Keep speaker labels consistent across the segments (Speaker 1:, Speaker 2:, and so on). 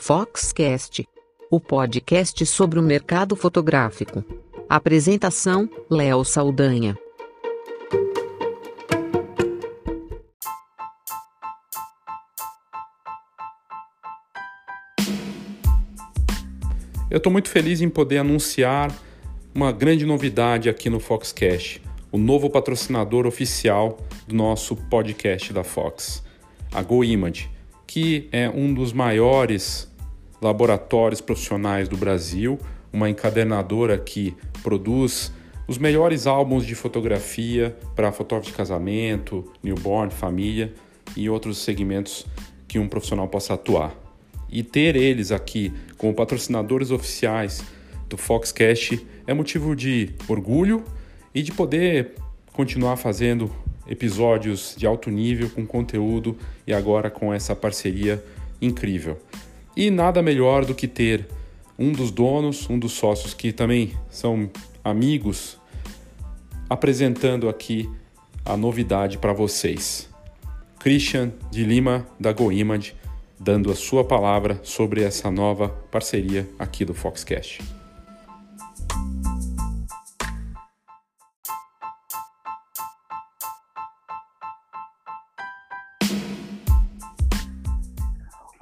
Speaker 1: Foxcast, o podcast sobre o mercado fotográfico. Apresentação: Léo Saldanha.
Speaker 2: Eu estou muito feliz em poder anunciar uma grande novidade aqui no Foxcast, o novo patrocinador oficial do nosso podcast da Fox, a GoImage, que é um dos maiores laboratórios profissionais do Brasil, uma encadernadora que produz os melhores álbuns de fotografia para fotógrafo de casamento, newborn, família e outros segmentos que um profissional possa atuar. E ter eles aqui como patrocinadores oficiais do Foxcast é motivo de orgulho e de poder continuar fazendo episódios de alto nível com conteúdo e agora com essa parceria incrível. E nada melhor do que ter um dos donos, um dos sócios que também são amigos, apresentando aqui a novidade para vocês. Christian de Lima da GoImage dando a sua palavra sobre essa nova parceria aqui do Foxcast.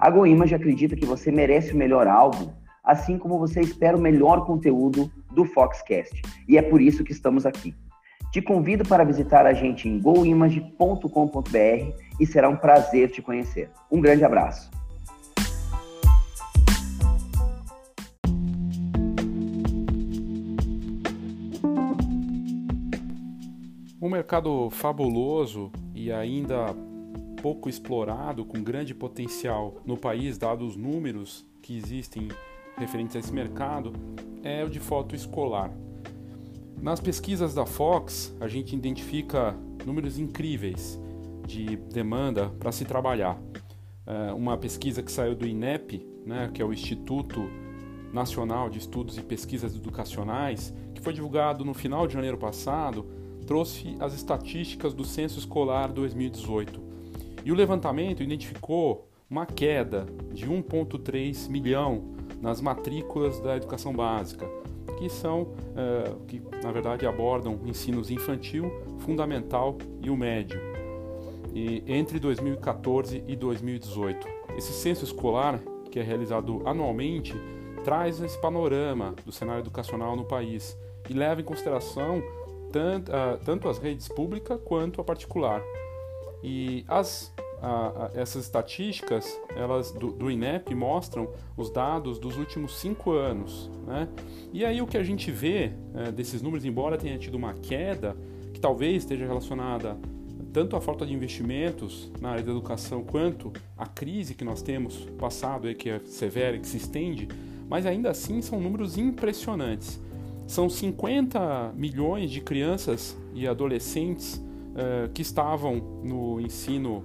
Speaker 3: A GoImage acredita que você merece o melhor álbum, assim como você espera o melhor conteúdo do Foxcast. E é por isso que estamos aqui. Te convido para visitar a gente em goimage.com.br e será um prazer te conhecer. Um grande abraço.
Speaker 2: Um mercado fabuloso e ainda pouco explorado, com grande potencial no país, dados os números que existem referentes a esse mercado, é o de foto escolar. Nas pesquisas da Fox, a gente identifica números incríveis de demanda para se trabalhar. É uma pesquisa que saiu do INEP, né, que é o Instituto Nacional de Estudos e Pesquisas Educacionais, que foi divulgado no final de janeiro passado, trouxe as estatísticas do Censo Escolar 2018. E o levantamento identificou uma queda de 1,3 milhão nas matrículas da educação básica, que são, é, que na verdade abordam ensinos infantil, fundamental e o médio, e entre 2014 e 2018. Esse censo escolar, que é realizado anualmente, traz esse panorama do cenário educacional no país e leva em consideração tanto, uh, tanto as redes públicas quanto a particular. E as, a, a, essas estatísticas elas do, do, INEP mostram os dados dos últimos cinco anos. Né? E aí o que a gente vê é, desses números, embora tenha tido uma queda, que talvez esteja relacionada tanto à falta de investimentos na área da educação quanto à crise que nós temos passado, aí, que é severa e que se estende, mas ainda assim são números impressionantes. São 50 milhões de crianças e adolescentes eh, que estavam no ensino,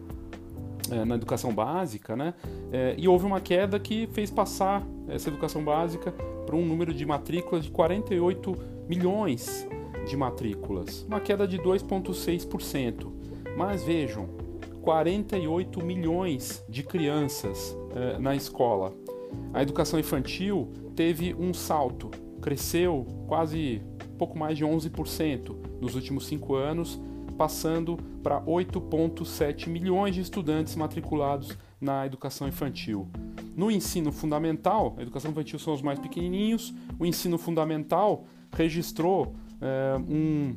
Speaker 2: eh, na educação básica, né? Eh, e houve uma queda que fez passar essa educação básica para um número de matrículas de 48 milhões de matrículas, uma queda de 2,6%. Mas vejam, 48 milhões de crianças na escola. A educação infantil teve um salto cresceu quase pouco mais de 11% nos últimos cinco anos, passando para 8,7 milhões de estudantes matriculados na educação infantil. No ensino fundamental, a educação infantil são os mais pequenininhos, o ensino fundamental registrou é, um,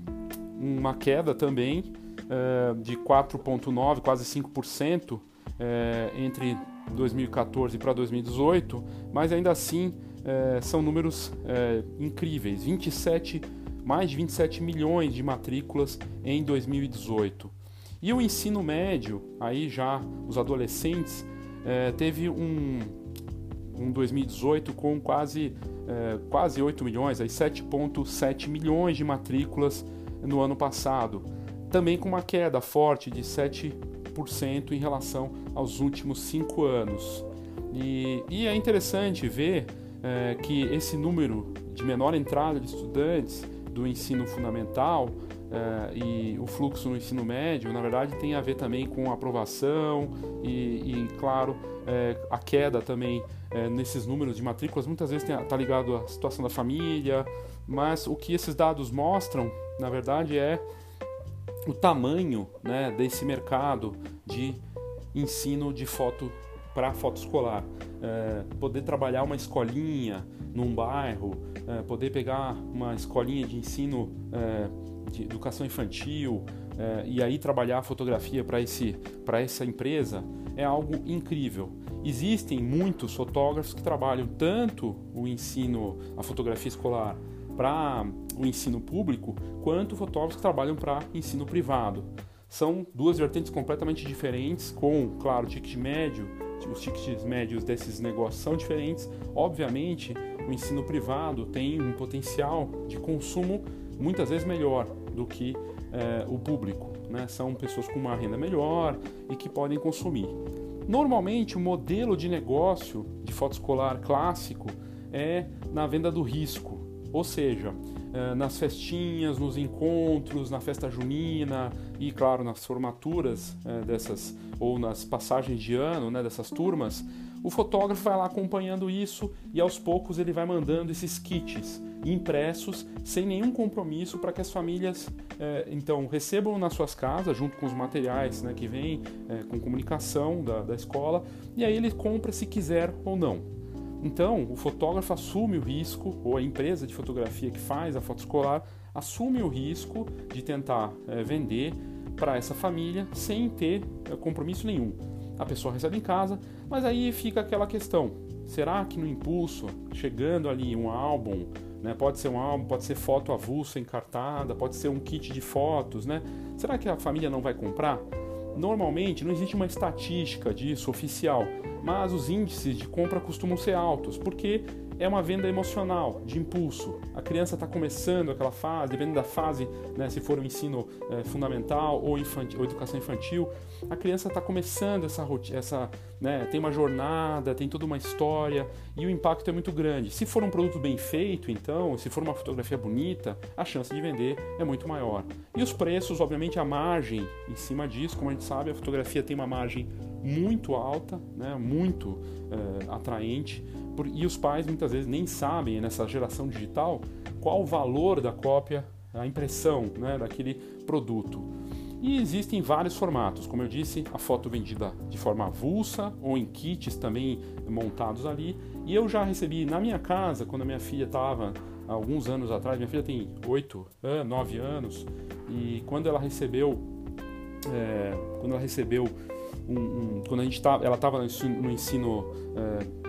Speaker 2: uma queda também é, de 4,9%, quase 5% é, entre 2014 para 2018, mas ainda assim são números incríveis, 27, mais de 27 milhões de matrículas em 2018. E o ensino médio, aí já os adolescentes, é, teve um, um 2018 com quase, é, quase 8 milhões, 7,7 milhões de matrículas no ano passado. Também com uma queda forte de 7% em relação aos últimos cinco anos. E, e é interessante ver é, que esse número de menor entrada de estudantes do ensino fundamental é, e o fluxo no ensino médio, na verdade, tem a ver também com aprovação e, e claro, é, a queda também é, nesses números de matrículas. Muitas vezes está ligado à situação da família, mas o que esses dados mostram, na verdade, é o tamanho né, desse mercado de ensino de foto para foto escolar. É, poder trabalhar uma escolinha num bairro, é, poder pegar uma escolinha de ensino é, de educação infantil é, e aí trabalhar a fotografia para essa empresa é algo incrível. Existem muitos fotógrafos que trabalham tanto o ensino, a fotografia escolar para o ensino público, quanto fotógrafos que trabalham para ensino privado. São duas vertentes completamente diferentes, com, claro, ticket médio, os tickets médios desses negócios são diferentes. Obviamente, o ensino privado tem um potencial de consumo muitas vezes melhor do que é, o público. Né? São pessoas com uma renda melhor e que podem consumir. Normalmente, o modelo de negócio de foto escolar clássico é na venda do risco, ou seja, é, nas festinhas, nos encontros, na festa junina e, claro, nas formaturas é, dessas ou nas passagens de ano né, dessas turmas, o fotógrafo vai lá acompanhando isso e aos poucos ele vai mandando esses kits impressos sem nenhum compromisso para que as famílias é, então recebam nas suas casas junto com os materiais né, que vêm é, com comunicação da, da escola e aí ele compra se quiser ou não. Então o fotógrafo assume o risco ou a empresa de fotografia que faz a foto escolar assume o risco de tentar é, vender para essa família sem ter é, compromisso nenhum a pessoa recebe em casa, mas aí fica aquela questão: será que no impulso, chegando ali um álbum, né, pode ser um álbum, pode ser foto avulsa encartada, pode ser um kit de fotos, né? Será que a família não vai comprar? Normalmente não existe uma estatística disso oficial, mas os índices de compra costumam ser altos, porque é uma venda emocional, de impulso. A criança está começando aquela fase, dependendo da fase, né, se for um ensino é, fundamental ou, infantil, ou educação infantil, a criança está começando essa rotina, essa, né, tem uma jornada, tem toda uma história e o impacto é muito grande. Se for um produto bem feito, então, se for uma fotografia bonita, a chance de vender é muito maior. E os preços, obviamente, a margem em cima disso, como a gente sabe, a fotografia tem uma margem muito alta, né, muito é, atraente e os pais muitas vezes nem sabem nessa geração digital qual o valor da cópia, a impressão né, daquele produto. E existem vários formatos, como eu disse, a foto vendida de forma avulsa ou em kits também montados ali. E eu já recebi na minha casa, quando a minha filha estava alguns anos atrás, minha filha tem 8, 9 anos, e quando ela recebeu, é, quando ela recebeu um, um, quando a gente tá, ela estava no ensino, no ensino é,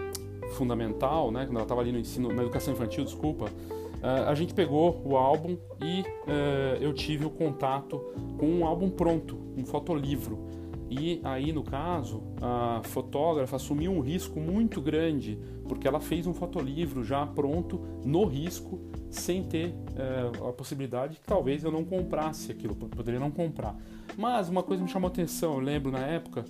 Speaker 2: fundamental, né, quando ela estava ali no ensino, na educação infantil, desculpa, uh, a gente pegou o álbum e uh, eu tive o contato com um álbum pronto, um fotolivro. E aí, no caso, a fotógrafa assumiu um risco muito grande, porque ela fez um fotolivro já pronto, no risco, sem ter uh, a possibilidade que talvez eu não comprasse aquilo, poderia não comprar. Mas uma coisa me chamou atenção, eu lembro na época,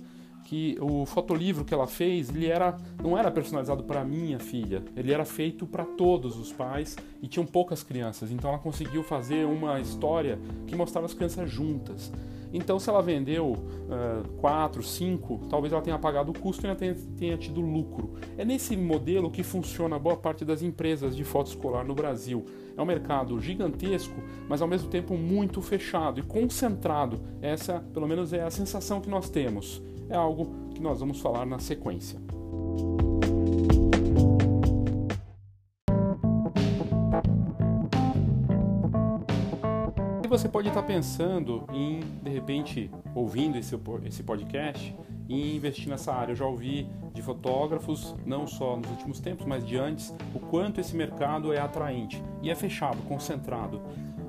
Speaker 2: que o fotolivro que ela fez, ele era não era personalizado para minha filha, ele era feito para todos os pais e tinham poucas crianças. Então ela conseguiu fazer uma história que mostrava as crianças juntas. Então, se ela vendeu uh, quatro, cinco, talvez ela tenha pagado o custo e tenha, tenha tido lucro. É nesse modelo que funciona boa parte das empresas de foto escolar no Brasil. É um mercado gigantesco, mas ao mesmo tempo muito fechado e concentrado. Essa, pelo menos, é a sensação que nós temos é algo que nós vamos falar na sequência. E você pode estar pensando em, de repente, ouvindo esse, esse podcast, em investir nessa área. Eu já ouvi de fotógrafos, não só nos últimos tempos, mas de antes, o quanto esse mercado é atraente e é fechado, concentrado.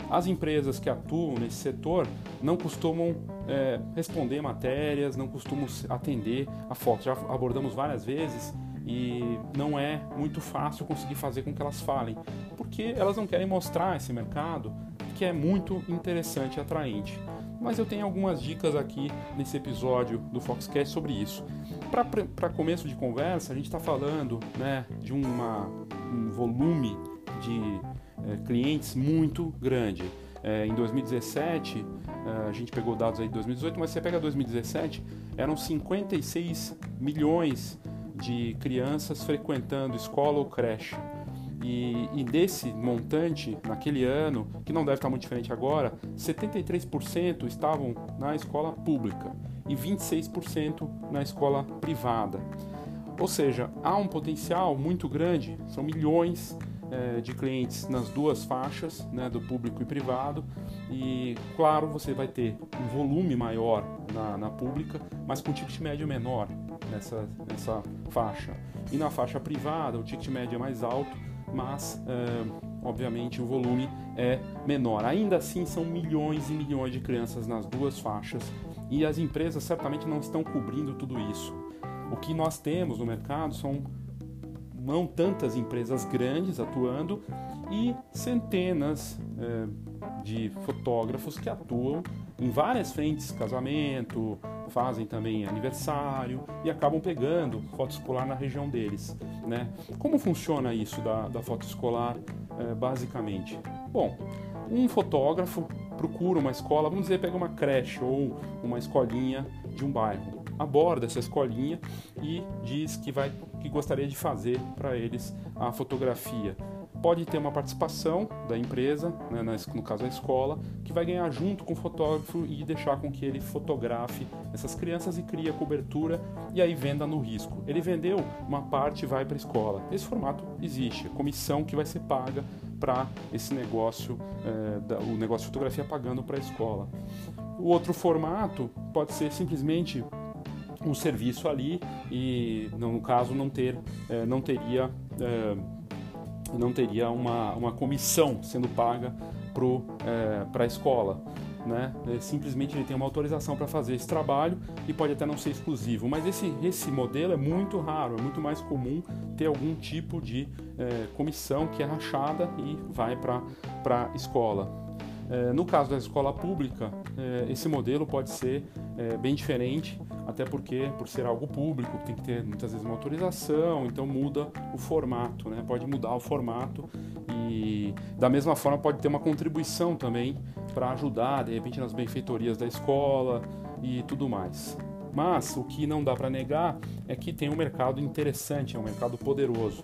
Speaker 2: As empresas que atuam nesse setor não costumam é, responder matérias, não costumam atender a foto. Já abordamos várias vezes e não é muito fácil conseguir fazer com que elas falem, porque elas não querem mostrar esse mercado que é muito interessante e atraente. Mas eu tenho algumas dicas aqui nesse episódio do Foxcast sobre isso. Para começo de conversa, a gente está falando né, de uma, um volume de é, clientes muito grande. É, em 2017, é, a gente pegou dados aí de 2018, mas você pega 2017, eram 56 milhões de crianças frequentando escola ou creche. E, e, desse montante, naquele ano, que não deve estar muito diferente agora, 73% estavam na escola pública e 26% na escola privada. Ou seja, há um potencial muito grande, são milhões é, de clientes nas duas faixas, né, do público e privado, e claro, você vai ter um volume maior na, na pública, mas com ticket médio menor nessa, nessa faixa. E na faixa privada, o ticket médio é mais alto, mas é, obviamente o volume é menor. Ainda assim, são milhões e milhões de crianças nas duas faixas e as empresas certamente não estão cobrindo tudo isso. O que nós temos no mercado são não tantas empresas grandes atuando e centenas é, de fotógrafos que atuam em várias frentes, casamento, fazem também aniversário e acabam pegando foto escolar na região deles. Né? Como funciona isso da, da foto escolar é, basicamente? Bom, um fotógrafo procura uma escola, vamos dizer, pega uma creche ou uma escolinha de um bairro, aborda essa escolinha e diz que vai que gostaria de fazer para eles a fotografia pode ter uma participação da empresa, né, no caso a escola, que vai ganhar junto com o fotógrafo e deixar com que ele fotografe essas crianças e cria cobertura e aí venda no risco. Ele vendeu, uma parte vai para a escola. Esse formato existe, a comissão que vai ser paga para esse negócio, é, da, o negócio de fotografia pagando para a escola. O outro formato pode ser simplesmente um serviço ali e no caso não ter é, não teria é, não teria uma, uma comissão sendo paga para é, a escola. Né? Simplesmente ele tem uma autorização para fazer esse trabalho e pode até não ser exclusivo, mas esse, esse modelo é muito raro, é muito mais comum ter algum tipo de comissão que é rachada e vai para a escola. É, no caso da escola pública, é, esse modelo pode ser é, bem diferente, até porque, por ser algo público, tem que ter muitas vezes uma autorização, então muda o formato, né? pode mudar o formato e, da mesma forma, pode ter uma contribuição também para ajudar, de repente, nas benfeitorias da escola e tudo mais. Mas o que não dá para negar é que tem um mercado interessante, é um mercado poderoso.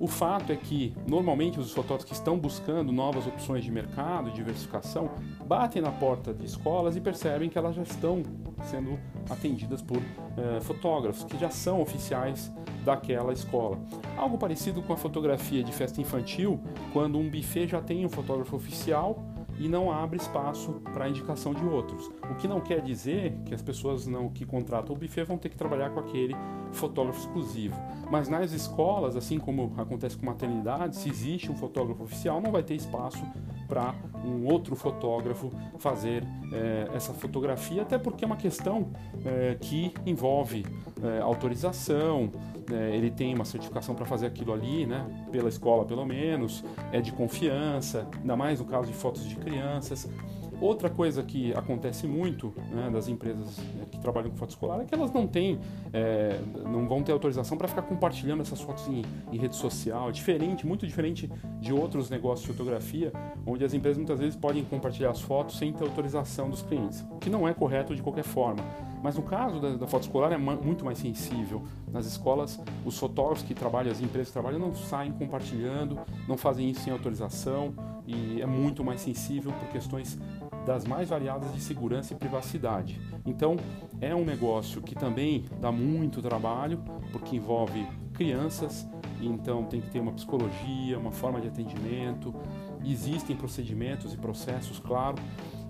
Speaker 2: O fato é que, normalmente, os fotógrafos que estão buscando novas opções de mercado, diversificação, batem na porta de escolas e percebem que elas já estão sendo atendidas por eh, fotógrafos que já são oficiais daquela escola. Algo parecido com a fotografia de festa infantil, quando um buffet já tem um fotógrafo oficial e não abre espaço para a indicação de outros. O que não quer dizer que as pessoas não que contratam o buffet vão ter que trabalhar com aquele fotógrafo exclusivo. Mas nas escolas, assim como acontece com maternidade, se existe um fotógrafo oficial, não vai ter espaço para um outro fotógrafo fazer é, essa fotografia, até porque é uma questão é, que envolve é, autorização, ele tem uma certificação para fazer aquilo ali, né, pela escola pelo menos, é de confiança, ainda mais no caso de fotos de crianças. Outra coisa que acontece muito né, das empresas né, que trabalham com foto escolar é que elas não têm, é, não vão ter autorização para ficar compartilhando essas fotos em, em, rede social. É diferente, muito diferente de outros negócios de fotografia, onde as empresas muitas vezes podem compartilhar as fotos sem ter autorização dos clientes, o que não é correto de qualquer forma. Mas no caso da, da foto escolar é muito mais sensível. Nas escolas, os fotógrafos que trabalham, as empresas que trabalham, não saem compartilhando, não fazem isso sem autorização e é muito mais sensível por questões das mais variadas de segurança e privacidade. Então, é um negócio que também dá muito trabalho, porque envolve crianças, então tem que ter uma psicologia, uma forma de atendimento, existem procedimentos e processos, claro,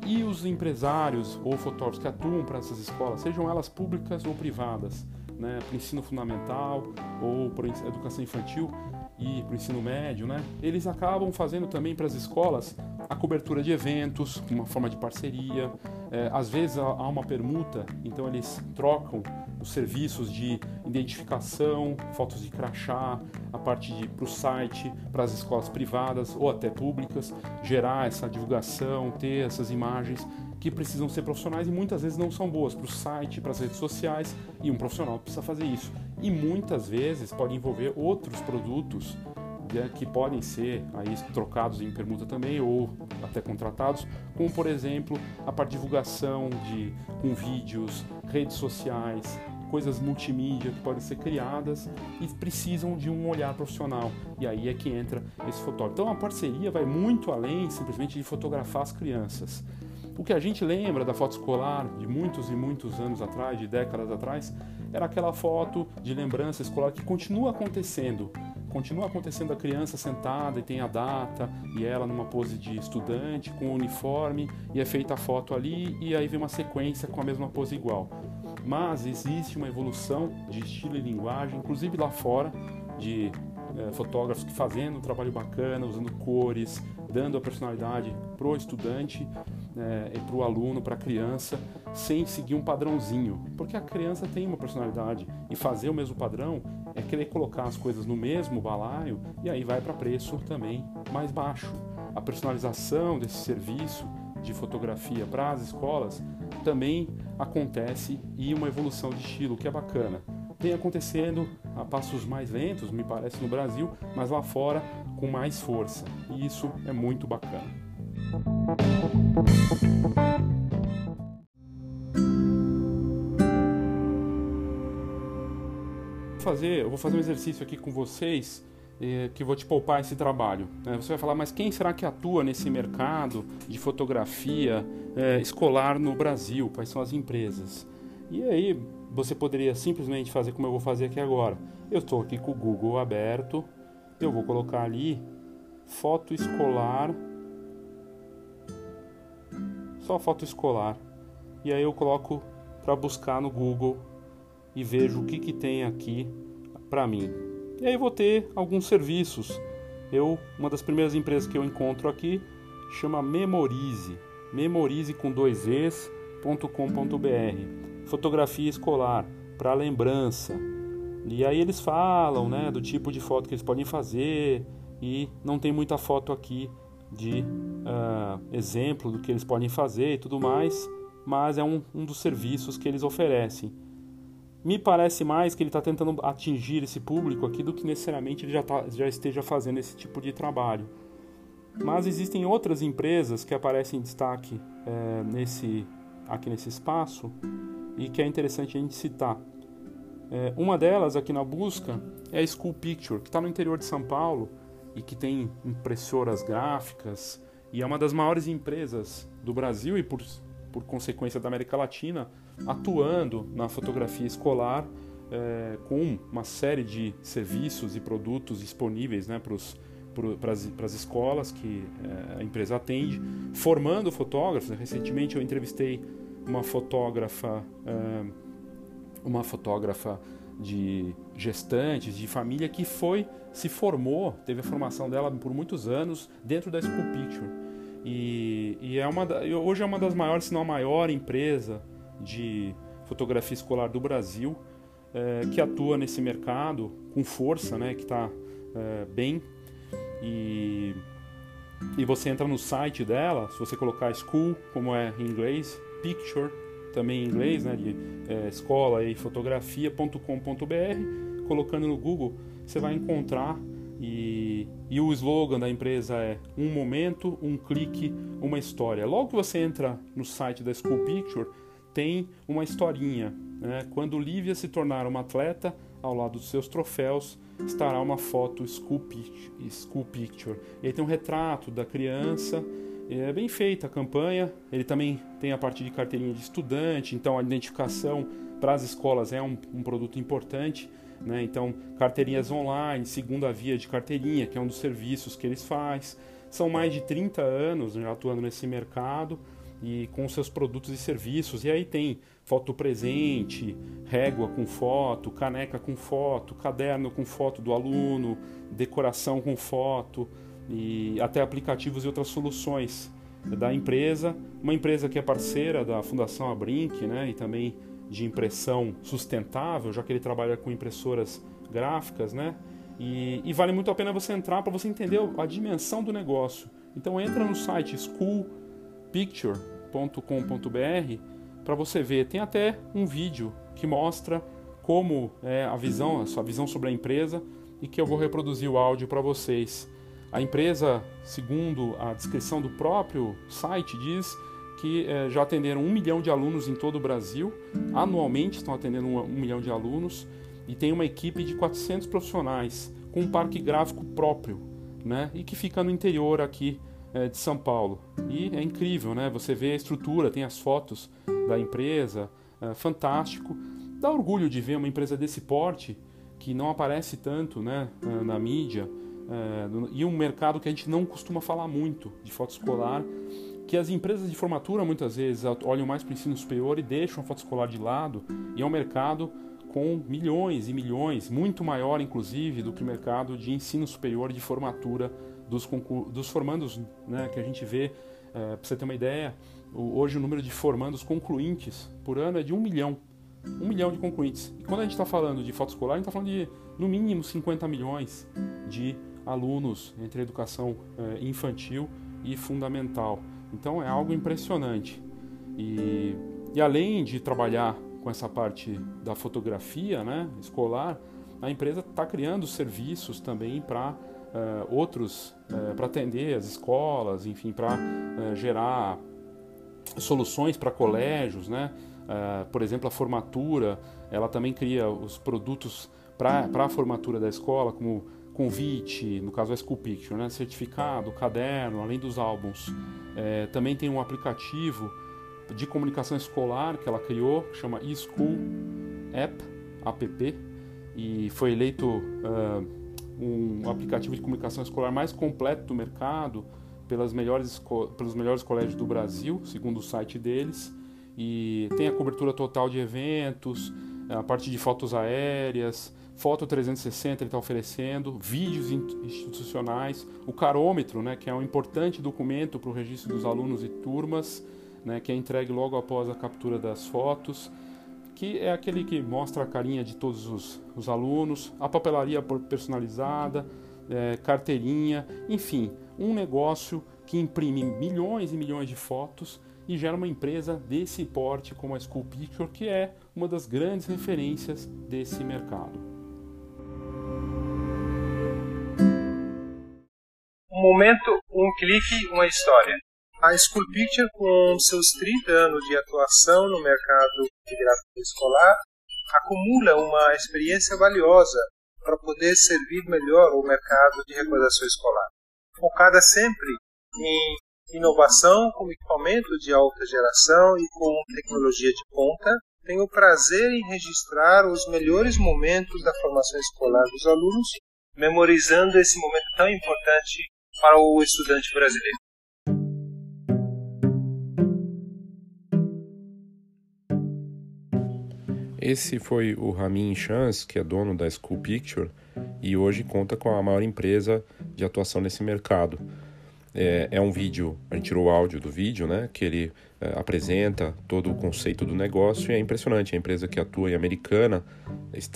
Speaker 2: e os empresários ou fotógrafos que atuam para essas escolas, sejam elas públicas ou privadas, né, para ensino fundamental ou para educação infantil e para o ensino médio, né, eles acabam fazendo também para as escolas a cobertura de eventos, uma forma de parceria, É, às vezes há uma permuta, então eles trocam os serviços de identificação, fotos de crachá, a parte para o site, para as escolas privadas ou até públicas, gerar essa divulgação, ter essas imagens que precisam ser profissionais e muitas vezes não são boas para o site, para as redes sociais e um profissional precisa fazer isso. E muitas vezes pode envolver outros produtos que podem ser aí trocados em permuta também ou até contratados, como por exemplo a divulgação de com vídeos, redes sociais, coisas multimídia que podem ser criadas e precisam de um olhar profissional. E aí é que entra esse fotógrafo. Então a parceria vai muito além simplesmente de fotografar as crianças. O que a gente lembra da foto escolar de muitos e muitos anos atrás, de décadas atrás, era aquela foto de lembrança escolar que continua acontecendo. Continua acontecendo a criança sentada e tem a data e ela numa pose de estudante com o uniforme e é feita a foto ali e aí vem uma sequência com a mesma pose igual. Mas existe uma evolução de estilo e linguagem, inclusive lá fora, de é, fotógrafos que fazendo um trabalho bacana, usando cores, dando a personalidade pro estudante é, e pro aluno, para a criança, sem seguir um padrãozinho, porque a criança tem uma personalidade e fazer o mesmo padrão é querer colocar as coisas no mesmo balaio e aí vai para preço também mais baixo. A personalização desse serviço de fotografia para as escolas também acontece e uma evolução de estilo que é bacana vem acontecendo a passos mais lentos, me parece, no Brasil, mas lá fora com mais força. E isso é muito bacana. Fazer, eu vou fazer um exercício aqui com vocês eh, que vou te poupar esse trabalho. Né? Você vai falar, mas quem será que atua nesse mercado de fotografia eh, escolar no Brasil? Quais são as empresas? E aí você poderia simplesmente fazer como eu vou fazer aqui agora. Eu estou aqui com o Google aberto, eu vou colocar ali foto escolar, só foto escolar. E aí eu coloco para buscar no Google e vejo o que, que tem aqui para mim. E aí vou ter alguns serviços. Eu, uma das primeiras empresas que eu encontro aqui chama Memorize, memorize com dois es.com.br fotografia escolar para lembrança. E aí eles falam, né, do tipo de foto que eles podem fazer e não tem muita foto aqui de uh, exemplo do que eles podem fazer e tudo mais, mas é um, um dos serviços que eles oferecem. Me parece mais que ele está tentando atingir esse público aqui do que necessariamente ele já, tá, já esteja fazendo esse tipo de trabalho. Mas existem outras empresas que aparecem em destaque é, nesse, aqui nesse espaço e que é interessante a gente citar. É, uma delas aqui na busca é a School Picture, que está no interior de São Paulo e que tem impressoras gráficas e é uma das maiores empresas do Brasil e por, por consequência da América Latina atuando na fotografia escolar é, com uma série de serviços e produtos disponíveis né, para as escolas que é, a empresa atende, formando fotógrafos. Recentemente eu entrevistei uma fotógrafa, uma fotógrafa de gestantes, de família que foi, se formou, teve a formação dela por muitos anos dentro da School Picture. E, e é uma hoje é uma das maiores, se não a maior empresa de fotografia escolar do Brasil, é, que atua nesse mercado com força, né, que está é, bem. E, e você entra no site dela, se você colocar school, como é em inglês, picture, também em inglês, né, de é, escola e fotografia.com.br, colocando no Google, você vai encontrar e, e, o slogan da empresa é um momento, um clique, uma história. Logo que você entra no site da School Picture, tem uma historinha. Né? Quando Lívia se tornar uma atleta, ao lado dos seus troféus, estará uma foto School Picture. E aí tem um retrato da criança é bem feita a campanha. Ele também tem a parte de carteirinha de estudante, então a identificação para as escolas é um, um produto importante. Né? Então, carteirinhas online, segunda via de carteirinha, que é um dos serviços que eles fazem. São mais de 30 anos já atuando nesse mercado e com seus produtos e serviços. E aí tem foto presente, régua com foto, caneca com foto, caderno com foto do aluno, decoração com foto e até aplicativos e outras soluções. da empresa, uma empresa que é parceira da Fundação Abrinq, né, e também de impressão sustentável, já que ele trabalha com impressoras gráficas, né? E, e vale muito a pena você entrar para você entender a dimensão do negócio. Então entra no site schoolpicture.com.br para você ver. Tem até um vídeo que mostra como é a visão, a sua visão sobre a empresa e que eu vou reproduzir o áudio para vocês. A empresa, segundo a descrição do próprio site, diz que é, já atenderam um milhão de alunos em todo o Brasil. Anualmente estão atendendo um, um milhão de alunos e tem uma equipe de 400 profissionais com um parque gráfico próprio, né? E que fica no interior aqui de São Paulo. E é incrível, né? Você vê a estrutura, tem as fotos da empresa, é, fantástico. Dá orgulho de ver uma empresa desse porte que não aparece tanto, né, é, na mídia. E um mercado que a gente não costuma falar muito de foto escolar, que as empresas de formatura muitas vezes olham mais para o ensino superior e deixam a foto escolar de lado, e é um mercado com milhões e milhões, muito maior inclusive do que o mercado de ensino superior de formatura dos, dos formandos né, que a gente vê. É, Para você ter uma ideia, hoje o número de formandos concluintes por ano é de um milhão. Um milhão de concluintes. E quando a gente está falando de foto escolar, a gente está falando de no mínimo 50 milhões de alunos entre educação é, infantil e fundamental. Então é algo impressionante. E, e além de trabalhar com essa parte da fotografia né, escolar, a empresa está criando serviços também para uh, eh, outros, uh, para atender as escolas, enfim, para uh, gerar soluções para colégios, né? por exemplo, a formatura, ela também cria os produtos para a formatura da escola, como convite, no caso a School Picture, né? certificado, caderno, além dos álbuns. também tem um aplicativo de comunicação escolar que ela criou, que chama eSchool App, app, e foi eleito uh, um aplicativo de comunicação escolar mais completo do mercado pelas melhores, pelos melhores colégios do Brasil, segundo o site deles. E tem a cobertura total de eventos, a parte de fotos aéreas, foto 360 ele está oferecendo, vídeos institucionais, o carômetro, né, que é um importante documento para o registro dos alunos e turmas, né, que é entregue logo após a captura das fotos, que é aquele que mostra a carinha de todos os, os alunos, a papelaria personalizada, é, carteirinha, enfim, um negócio que imprime milhões e milhões de fotos e gera uma empresa desse porte como a School Picture, que é uma das grandes referências desse mercado.
Speaker 4: Um momento, um clique, uma história. A School Picture, com seus 30 anos de atuação no mercado de gráfico escolar, acumula uma experiência valiosa para poder servir melhor o mercado de recordação escolar. Focada sempre em inovação com equipamento de alta geração e com tecnologia de ponta, tenho o prazer em registrar os melhores momentos da formação escolar dos alunos, memorizando esse momento tão importante para o estudante brasileiro.
Speaker 2: Esse foi o Ramin Chance, que é dono da School Picture e hoje conta com a maior empresa de atuação nesse mercado. É, é um vídeo, a gente tirou o áudio do vídeo, né? Que ele é, apresenta todo o conceito do negócio e é impressionante. A empresa que atua em Americana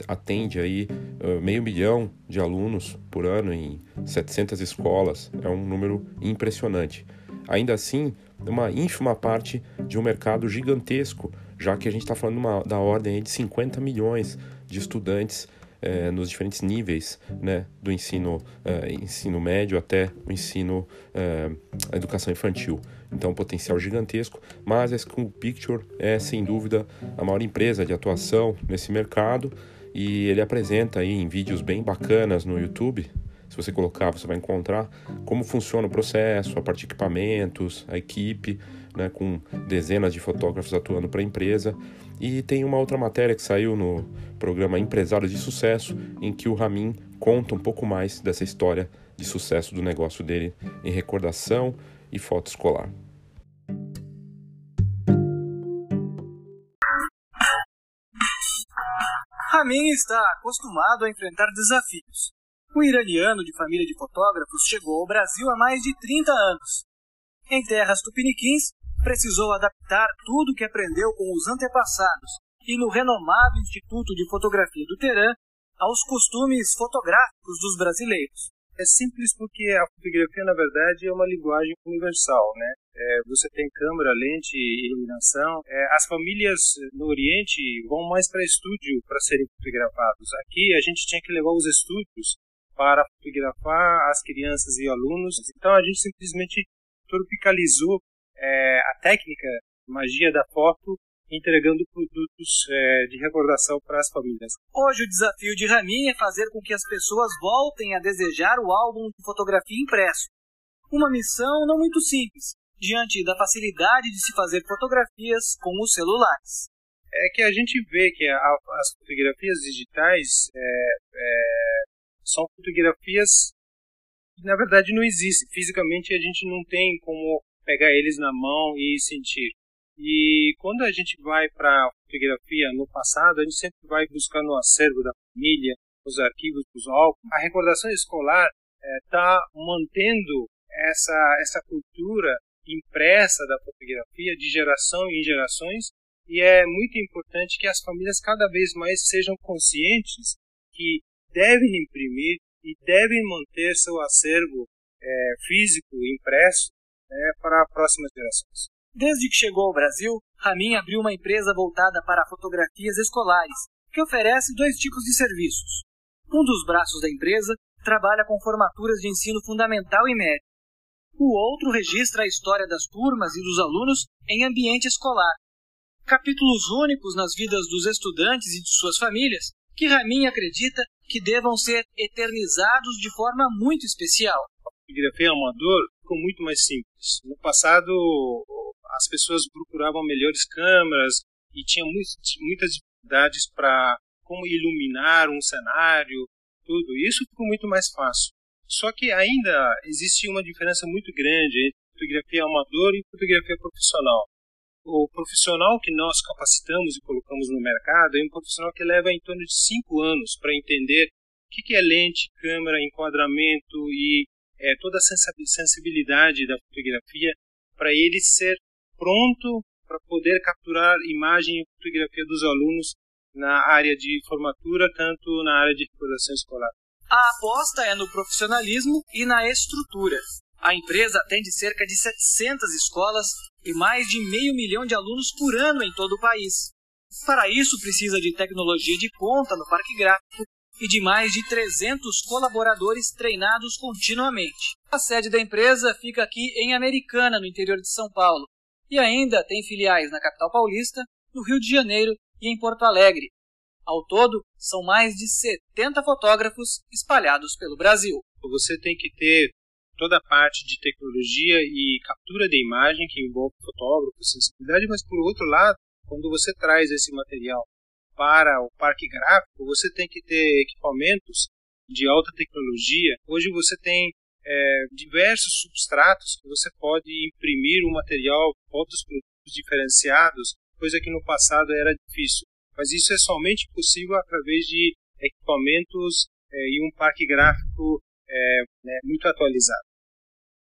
Speaker 2: atende aí uh, meio milhão de alunos por ano em 700 escolas. É um número impressionante. Ainda assim, uma ínfima parte de um mercado gigantesco já que a gente está falando uma, da ordem de 50 milhões de estudantes é, nos diferentes níveis né, do ensino, é, ensino médio até o ensino é, a educação infantil. Então, um potencial gigantesco, mas a School Picture é, sem dúvida, a maior empresa de atuação nesse mercado e ele apresenta aí em vídeos bem bacanas no YouTube, se você colocar, você vai encontrar como funciona o processo, a parte de equipamentos, a equipe, né, com dezenas de fotógrafos atuando para a empresa. E tem uma outra matéria que saiu no programa Empresários de Sucesso, em que o Ramin conta um pouco mais dessa história de sucesso do negócio dele em recordação e foto escolar.
Speaker 5: Ramin está acostumado a enfrentar desafios. O iraniano de família de fotógrafos chegou ao Brasil há mais de 30 anos Em terras tupiniquins, precisou adaptar tudo o que aprendeu com os antepassados e no renomado Instituto de Fotografia do Teran aos costumes fotográficos dos brasileiros.
Speaker 4: É simples porque a fotografia, na verdade, é uma linguagem universal, né? É, você tem câmera, lente, iluminação. É, as famílias no Oriente vão mais para estúdio para serem fotografados. Aqui a gente tinha que levar os estúdios para fotografar as crianças e alunos. Então a gente simplesmente tropicalizou é, a técnica, magia da foto entregando produtos é, de recordação para as famílias.
Speaker 5: Hoje o desafio de Ramin é fazer com que as pessoas voltem a desejar o álbum de fotografia impresso. Uma missão não muito simples, diante da facilidade de se fazer fotografias com os celulares.
Speaker 4: É que a gente vê que a, as fotografias digitais é, é, são fotografias que na verdade não existem. Fisicamente a gente não tem como pegar eles na mão e sentir. E quando a gente vai para a fotografia no passado, a gente sempre vai buscar no acervo da família, os arquivos dos álbuns. A recordação escolar está é, mantendo essa, essa cultura impressa da fotografia de geração em gerações e é muito importante que as famílias cada vez mais sejam conscientes que devem imprimir e devem manter seu acervo é, físico impresso é, para próximas gerações.
Speaker 5: Desde que chegou ao Brasil, Ramin abriu uma empresa voltada para fotografias escolares, que oferece dois tipos de serviços. Um dos braços da empresa trabalha com formaturas de ensino fundamental e médio. O outro registra a história das turmas e dos alunos em ambiente escolar. Capítulos únicos nas vidas dos estudantes e de suas famílias, que Ramin acredita que devam ser eternizados de forma muito especial.
Speaker 4: A fotografia amador ficou muito mais simples. No passado, as pessoas procuravam melhores câmeras e tinham muitas dificuldades para como iluminar um cenário, tudo. Isso ficou muito mais fácil. Só que ainda existe uma diferença muito grande entre fotografia amador e fotografia profissional. O profissional que nós capacitamos e colocamos no mercado é um profissional que leva em torno de cinco anos para entender o que é lente, câmera, enquadramento e é, toda a sensibilidade da fotografia para ele ser pronto para poder capturar imagem e fotografia dos alunos na área de formatura, tanto na área de recordação escolar.
Speaker 5: A aposta é no profissionalismo e na estrutura. A empresa atende cerca de 700 escolas e mais de meio milhão de alunos por ano em todo o país. Para isso, precisa de tecnologia de ponta no parque gráfico e de mais de 300 colaboradores treinados continuamente. A sede da empresa fica aqui em Americana, no interior de São Paulo, e ainda tem filiais na capital paulista, no Rio de Janeiro e em Porto Alegre. Ao todo, são mais de 70 fotógrafos espalhados pelo Brasil.
Speaker 4: Você tem que ter toda a parte de tecnologia e captura de imagem que envolve fotógrafo, sensibilidade, mas por outro lado, quando você traz esse material para o parque gráfico, você tem que ter equipamentos de alta tecnologia. Hoje você tem é, diversos substratos que você pode imprimir um material, outros produtos diferenciados, coisa que no passado era difícil. Mas isso é somente possível através de equipamentos é, e um parque gráfico é, né, muito atualizado.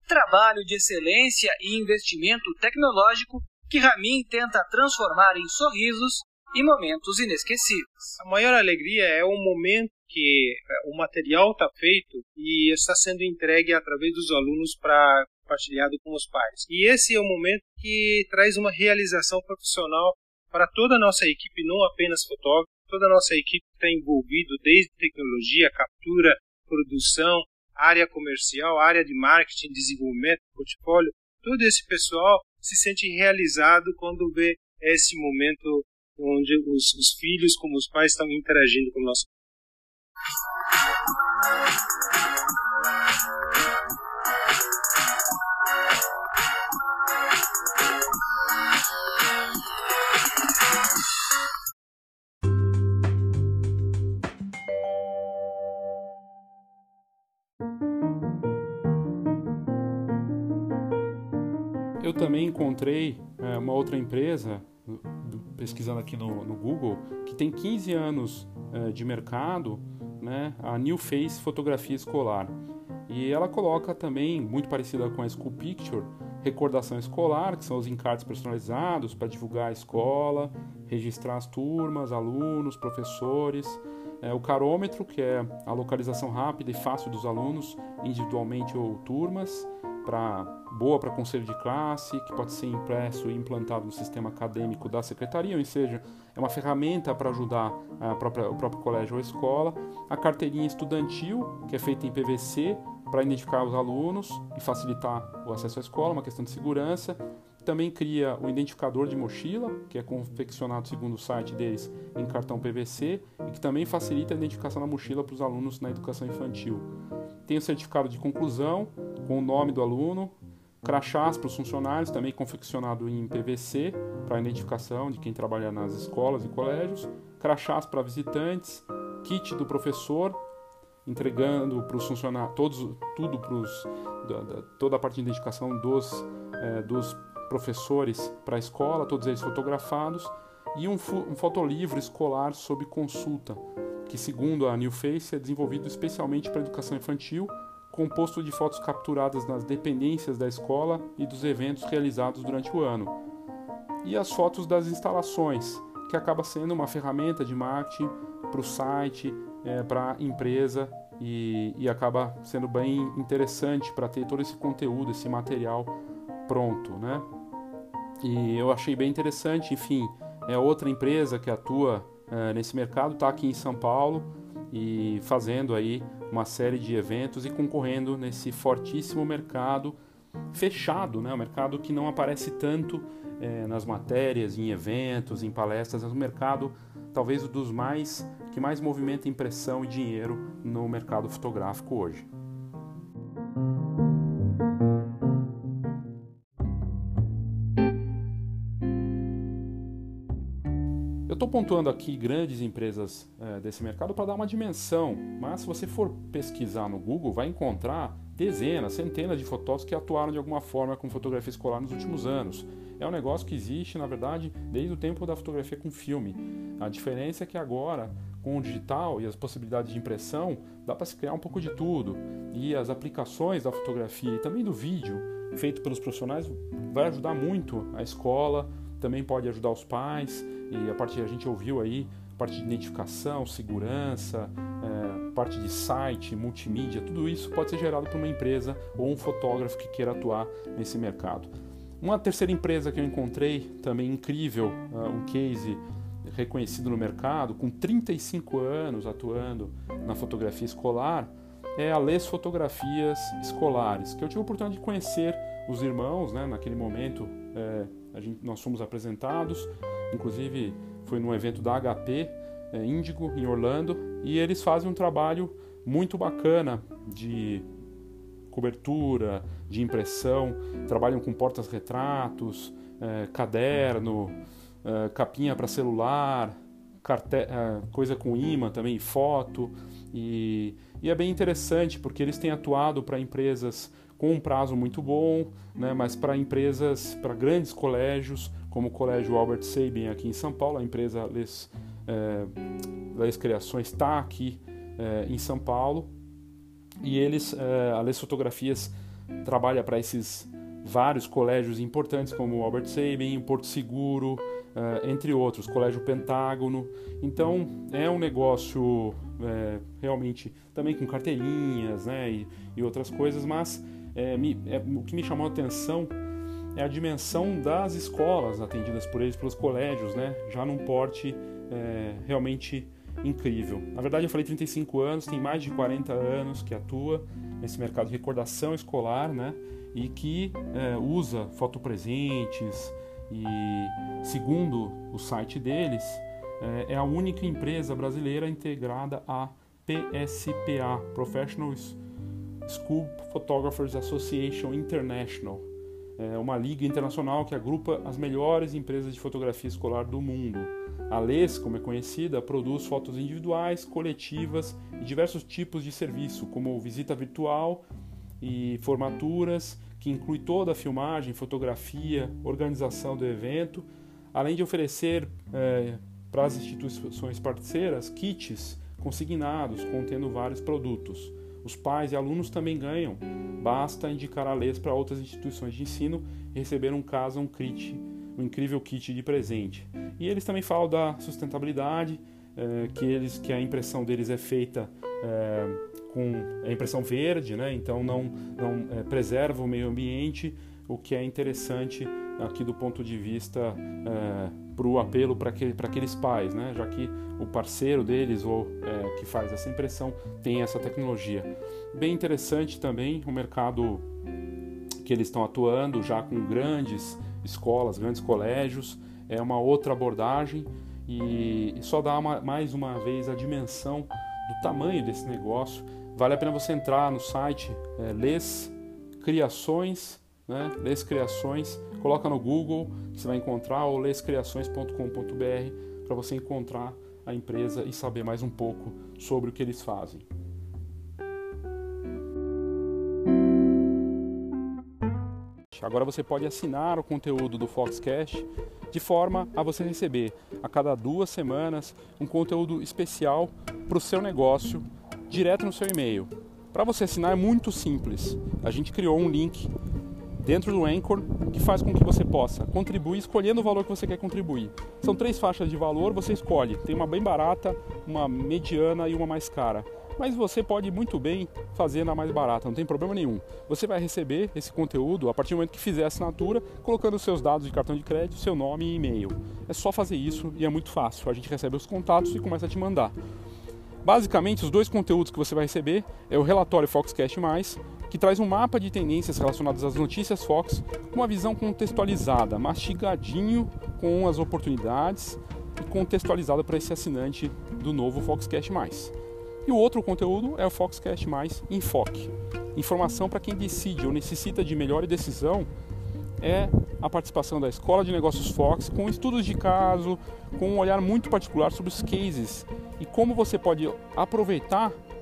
Speaker 5: Trabalho de excelência e investimento tecnológico que Ramin tenta transformar em sorrisos e momentos inesquecíveis.
Speaker 4: A maior alegria é o momento que é, o material está feito e está sendo entregue através dos alunos para compartilhado com os pais. E esse é o momento que traz uma realização profissional para toda a nossa equipe, não apenas fotógrafo, toda a nossa equipe está envolvida desde tecnologia, captura, produção, área comercial, área de marketing, desenvolvimento, portfólio. Todo esse pessoal se sente realizado quando vê esse momento onde os, os filhos, como os pais, estão interagindo com o nosso
Speaker 2: Eu também encontrei é, uma outra empresa, pesquisando aqui no, no Google, que tem 15 anos é, de mercado né, a New Face Fotografia Escolar. E ela coloca também, muito parecida com a School Picture, recordação escolar, que são os encartes personalizados para divulgar a escola, registrar as turmas, alunos, professores. É, o carômetro, que é a localização rápida e fácil dos alunos, individualmente ou turmas, para boa para conselho de classe, que pode ser impresso e implantado no sistema acadêmico da secretaria, ou seja, é uma ferramenta para ajudar própria, o próprio colégio ou escola. A carteirinha estudantil, que é feita em PVC, para identificar os alunos e facilitar o acesso à escola, uma questão de segurança. Também cria o identificador de mochila, que é confeccionado segundo o site deles em cartão PVC e que também facilita a identificação da mochila para os alunos na educação infantil. Tem o certificado de conclusão com o nome do aluno, crachás para os funcionários, também confeccionado em PVC para identificação de quem trabalha nas escolas e colégios, crachás para visitantes, kit do professor entregando para os funcionários todos, tudo para os, da, da, toda a parte de identificação dos, é, dos professores para a escola, todos eles fotografados, e um, um fotolivro escolar sob consulta, que segundo a New Face é desenvolvido especialmente para a educação infantil, composto de fotos capturadas nas dependências da escola e dos eventos realizados durante o ano. E as fotos das instalações, que acaba sendo uma ferramenta de marketing para o site, é, para a empresa e, e, acaba sendo bem interessante para ter todo esse conteúdo, esse material pronto, né? E eu achei bem interessante, enfim, é outra empresa que atua é, nesse mercado, está aqui em São Paulo e fazendo aí uma série de eventos e concorrendo nesse fortíssimo mercado fechado, né? Um mercado que não aparece tanto é, nas matérias, em eventos, em palestras, é um mercado talvez dos mais que mais movimenta impressão e dinheiro no mercado fotográfico hoje. Estou pontuando aqui grandes empresas é, desse mercado para dar uma dimensão, mas se você for pesquisar no Google, vai encontrar dezenas, centenas de fotógrafos que atuaram de alguma forma com fotografia escolar nos últimos anos. É um negócio que existe, na verdade, desde o tempo da fotografia com filme. A diferença é que agora, com o digital e as possibilidades de impressão, dá para se criar um pouco de tudo. E as aplicações da fotografia e também do vídeo, feito pelos profissionais, vai ajudar muito a escola, também pode ajudar os pais. E a partir a gente ouviu aí parte de identificação, segurança, é, parte de site, multimídia, tudo isso pode ser gerado por uma empresa ou um fotógrafo que queira atuar nesse mercado. Uma terceira empresa que eu encontrei, também incrível, uh, um case reconhecido no mercado, com 35 anos atuando na fotografia escolar, é a Les Fotografias Escolares, que eu tive a oportunidade de conhecer os irmãos, né, naquele momento é, gente, nós fomos apresentados, inclusive foi num evento da HP é, Índigo em Orlando e eles fazem um trabalho muito bacana de cobertura, de impressão, trabalham com portas-retratos, é, caderno, é, capinha para celular, carte... É, coisa com imã também, foto. E, e é bem interessante porque eles têm atuado para empresas com um prazo muito bom, né, mas para empresas, para grandes colégios, como o Colégio Albert Sabin aqui em São Paulo, a empresa Les, é, Les Criações está aqui é, em São Paulo, e eles, é, a Les Fotografias trabalha para esses vários colégios importantes como o Albert Sabin, Porto Seguro, é, entre outros, Colégio Pentágono. Então é um negócio é, realmente também com carteirinhas né, e, e outras coisas, mas é, me, é, o que me chamou a atenção é a dimensão das escolas atendidas por eles, pelos colégios, né? já num porte é, realmente incrível. Na verdade, eu falei 35 anos, tem mais de 40 anos que atua nesse mercado de recordação escolar né? e que é, usa fotopresentes e, segundo o site deles, é, é a única empresa brasileira integrada à PSPA, Professional School Photographers Association International, é uma liga internacional que agrupa as melhores empresas de fotografia escolar do mundo. A LES, como é conhecida, produz fotos individuais, coletivas e diversos tipos de serviço, como visita virtual e formaturas, que inclui toda a filmagem, fotografia, organização do evento, além de oferecer é, para as instituições parceiras kits consignados contendo vários produtos. Os pais e alunos também ganham. Basta indicar a LES para outras instituições de ensino e receber um caso, um kit, um incrível kit de presente. E eles também falam da sustentabilidade, é, que, eles, que a impressão deles é feita é, com a impressão verde, né? então não, não é, preserva o meio ambiente, o que é interessante aqui do ponto de vista para o apelo para aquele, aqueles pais, né? já que o parceiro deles ou é, que faz essa impressão tem essa tecnologia. Bem interessante também o mercado que eles estão atuando já com grandes escolas, grandes colégios, é uma outra abordagem e, só dá uma, mais uma vez a dimensão do tamanho desse negócio. Vale a pena você entrar no site é, Les Criações, né? Les Criações Coloca no Google, você vai encontrar, ou lescriações.com.br para você encontrar a empresa e saber mais um pouco sobre o que eles fazem. Agora você pode assinar o conteúdo do Foxcast de forma a você receber a cada duas semanas um conteúdo especial para o seu negócio direto no seu e-mail. Para você assinar é muito simples. A gente criou um link dentro do Anchor que faz com que você possa contribuir escolhendo o valor que você quer contribuir. São três faixas de valor, você escolhe. Tem uma bem barata, uma mediana e uma mais cara. Mas você pode muito bem fazer na mais barata, não tem problema nenhum. Você vai receber esse conteúdo a partir do momento que fizer a assinatura, colocando seus dados de cartão de crédito, seu nome e e-mail. É só fazer isso e é muito fácil. A gente recebe os contatos e começa a te mandar. Basicamente, os dois conteúdos que você vai receber é o relatório Foxcast+, que traz um mapa de tendências relacionadas às notícias Fox com uma visão contextualizada, mastigadinho com as oportunidades e contextualizada para esse assinante do novo Foxcast+. E o outro conteúdo é o Foxcast+, Enfoque. Informação para quem decide ou necessita de melhor decisão é a participação da Escola de Negócios Fox com estudos de caso, com um olhar muito particular sobre os cases e como você pode aproveitar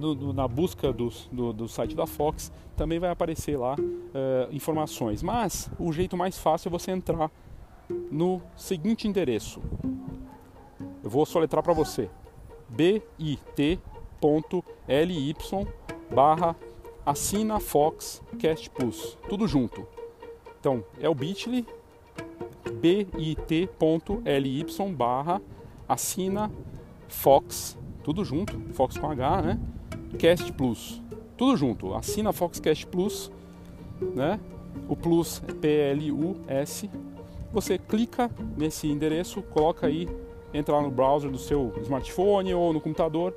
Speaker 2: no, no, na busca do, do, do, site da Fox, também vai aparecer lá uh, informações. Mas o jeito mais fácil é você entrar no seguinte endereço. Eu vou soletrar para você: bit.ly barra assina Fox Cast Plus, tudo junto. Então é o bit.ly bit.ly barra assina Fox, tudo junto, Fox com H, né? Cast Plus, tudo junto. Assina Fox Cast Plus, né? O Plus é P-L-U-S. Você clica nesse endereço, coloca aí, entra lá no browser do seu smartphone ou no computador.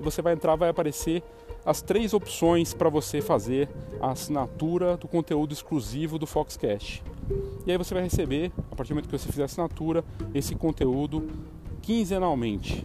Speaker 2: Você vai entrar, vai aparecer as três opções para você fazer a assinatura do conteúdo exclusivo do Foxcast. E aí você vai receber, a partir do momento que você fizer a assinatura, esse conteúdo quinzenalmente,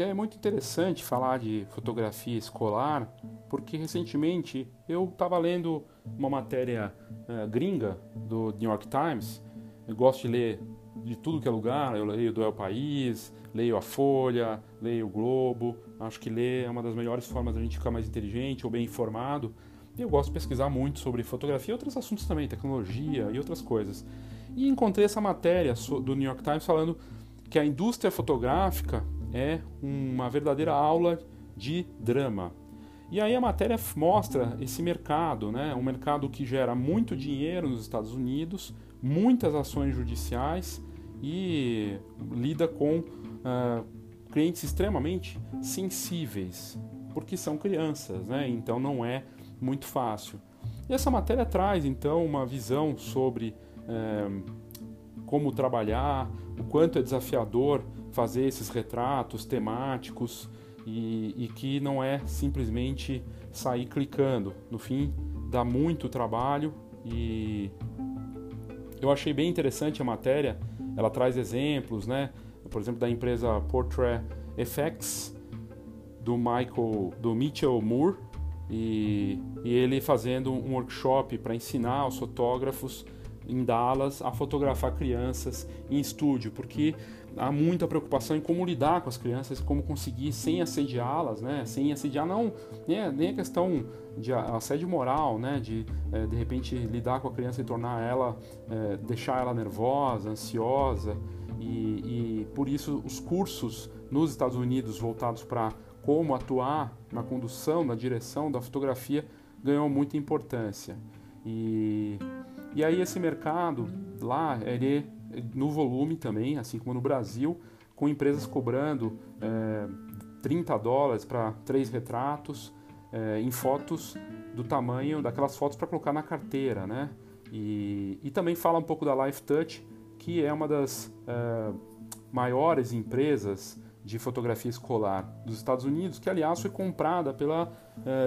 Speaker 2: E é muito interessante falar de fotografia escolar, porque recentemente eu estava lendo uma matéria uh, gringa do New York Times. Eu gosto de ler de tudo que é lugar, eu leio do El País, leio a Folha, leio o Globo. Acho que ler é uma das melhores formas da gente ficar mais inteligente ou bem informado. E eu gosto de pesquisar muito sobre fotografia e outros assuntos também, tecnologia e outras coisas. E encontrei essa matéria do New York Times falando que a indústria fotográfica é uma verdadeira aula de drama. E aí a matéria mostra esse mercado, né? um mercado que gera muito dinheiro nos Estados Unidos, muitas ações judiciais e lida com uh, clientes extremamente sensíveis, porque são crianças, né? então não é muito fácil. E essa matéria traz então uma visão sobre uh, como trabalhar, o quanto é desafiador fazer esses retratos temáticos e, e, que não é simplesmente sair clicando. No fim, dá muito trabalho e eu achei bem interessante a matéria. Ela traz exemplos, né? Por exemplo, da empresa Portrait Effects do Michael, do Mitchell Moore e, e ele fazendo um workshop para ensinar os fotógrafos em Dallas a fotografar crianças em estúdio, porque há muita preocupação em como lidar com as crianças, como conseguir sem assediá-las, né? Sem assediar não, nem, nem a questão de assédio moral, né? De é, de repente lidar com a criança e tornar ela, é, deixar ela nervosa, ansiosa e, e por isso os cursos nos Estados Unidos voltados para como atuar na condução, na direção da fotografia ganhou muita importância. E, e aí esse mercado lá, ele no volume também, assim como no Brasil, com empresas cobrando é, 30 dólares para três retratos é, em fotos do tamanho daquelas fotos para colocar na carteira, né? E, e, também fala um pouco da Life Touch, que é uma das é, maiores empresas de fotografia escolar dos Estados Unidos, que aliás foi comprada pela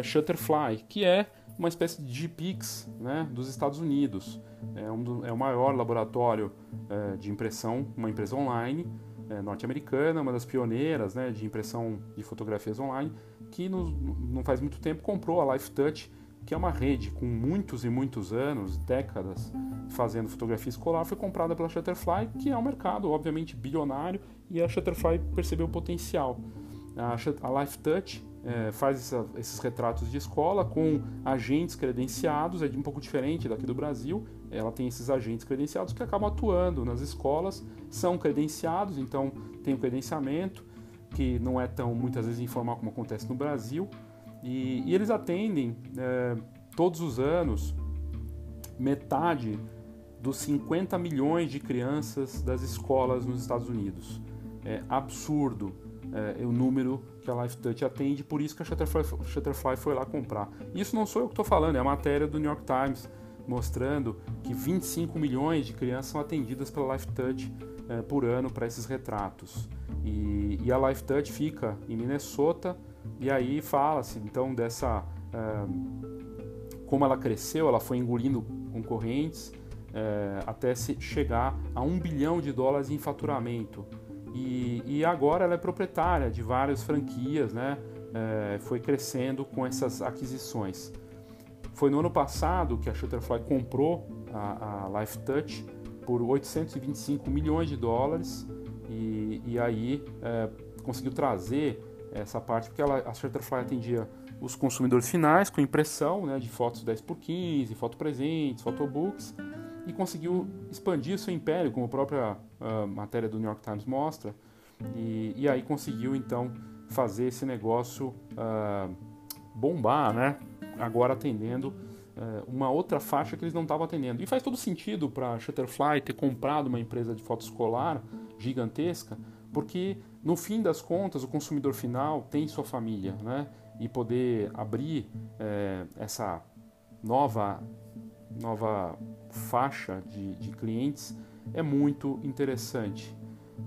Speaker 2: Shutterfly, que é uma espécie de GPix né, dos Estados Unidos. É, um do, é o maior laboratório é, de impressão, uma empresa online é, norte-americana, uma das pioneiras né, de impressão de fotografias online, que não faz muito tempo comprou a Life Touch, que é uma rede com muitos e muitos anos, décadas, fazendo fotografia escolar, foi comprada pela Shutterfly, que é um mercado, obviamente, bilionário, e a Shutterfly percebeu o potencial. A, a Life Touch é, faz essa, esses retratos de escola com agentes credenciados, é um pouco diferente daqui do Brasil. Ela tem esses agentes credenciados que acabam atuando nas escolas, são credenciados, então tem o credenciamento, que não é tão muitas vezes informal como acontece no Brasil. E, e eles atendem é, todos os anos metade dos 50 milhões de crianças das escolas nos Estados Unidos. É absurdo é, o número que a Life Touch atende, por isso que a Shutterfly, Shutterfly foi lá comprar. Isso não sou eu que estou falando, é a matéria do New York Times mostrando que 25 milhões de crianças são atendidas pela Life Touch é, por ano para esses retratos. E, e, a Life Touch fica em Minnesota e aí fala-se então dessa é, como ela cresceu, ela foi engolindo concorrentes é, até se chegar a um bilhão de dólares em faturamento e, e agora ela é proprietária de várias franquias, né? É, foi crescendo com essas aquisições. Foi no ano passado que a Shutterfly comprou a, a Life Touch por 825 milhões de dólares e, e aí é, conseguiu trazer essa parte porque ela, a Shutterfly atendia os consumidores finais com impressão né, de fotos 10 por 15, foto presentes, photobooks e conseguiu expandir seu império, como a própria uh, matéria do New York Times mostra, e, e aí conseguiu então fazer esse negócio uh, bombar, né? Agora atendendo é, uma outra faixa que eles não estavam atendendo. E faz todo sentido para Shutterfly ter comprado uma empresa de foto escolar gigantesca, porque no fim das contas o consumidor final tem sua família, né? E poder abrir é, essa nova nova faixa de, de clientes é muito interessante.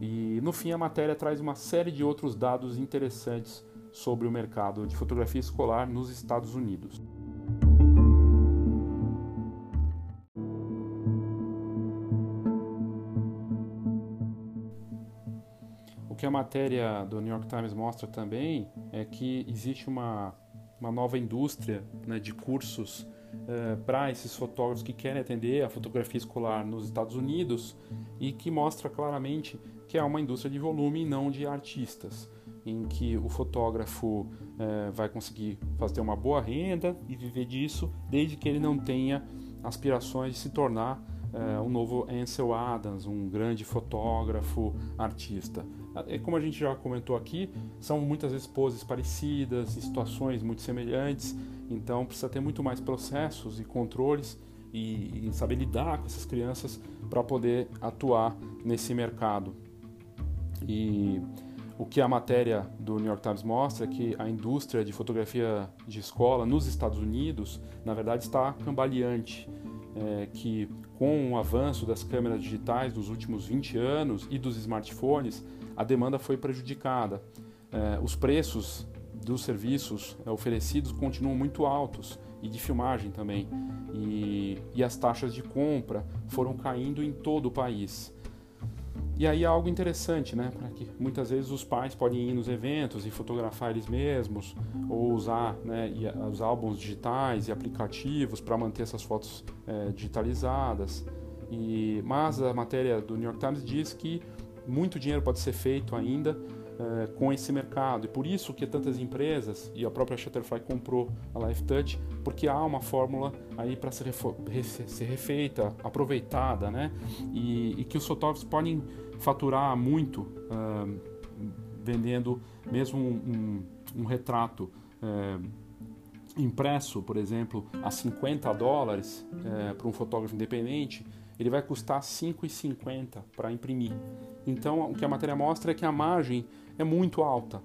Speaker 2: E no fim a matéria traz uma série de outros dados interessantes sobre o mercado de fotografia escolar nos Estados Unidos. O que a matéria do New York Times mostra também é que existe uma, uma nova indústria né, de cursos eh, para esses fotógrafos que querem atender a fotografia escolar nos Estados Unidos e que mostra claramente que é uma indústria de volume e não de artistas, em que o fotógrafo eh, vai conseguir fazer uma boa renda e viver disso, desde que ele não tenha aspirações de se tornar uh, um novo Ansel Adams, um grande fotógrafo, artista. Como a gente já comentou aqui, são muitas vezes poses parecidas, situações muito semelhantes, então precisa ter muito mais processos e controles e, e saber lidar com essas crianças para poder atuar nesse mercado. E o que a matéria do New York Times mostra é que a indústria de fotografia de escola nos Estados Unidos, na verdade, está cambaleante. É, que com o avanço das câmeras digitais dos últimos 20 anos e dos smartphones, a demanda foi prejudicada. É, os preços dos serviços é, oferecidos continuam muito altos e de filmagem também. E, e as taxas de compra foram caindo em todo o país. E aí é algo interessante, né? Para que muitas vezes os pais podem ir nos eventos e fotografar eles mesmos, ou usar né, os álbuns digitais e aplicativos para manter essas fotos é, digitalizadas. E, mas a matéria do New York Times diz que muito dinheiro pode ser feito ainda é, com esse mercado e por isso que tantas empresas e a própria Shutterfly comprou a LifeTouch porque há uma fórmula aí para ser, ser, refeita, aproveitada, né? E, e, que os fotógrafos podem faturar muito uh, vendendo mesmo um, um, um retrato uh, impresso, por exemplo, a 50 dólares para um fotógrafo independente, ele vai custar 5,50 para imprimir. Então, o que a matéria mostra é que a margem é muito alta.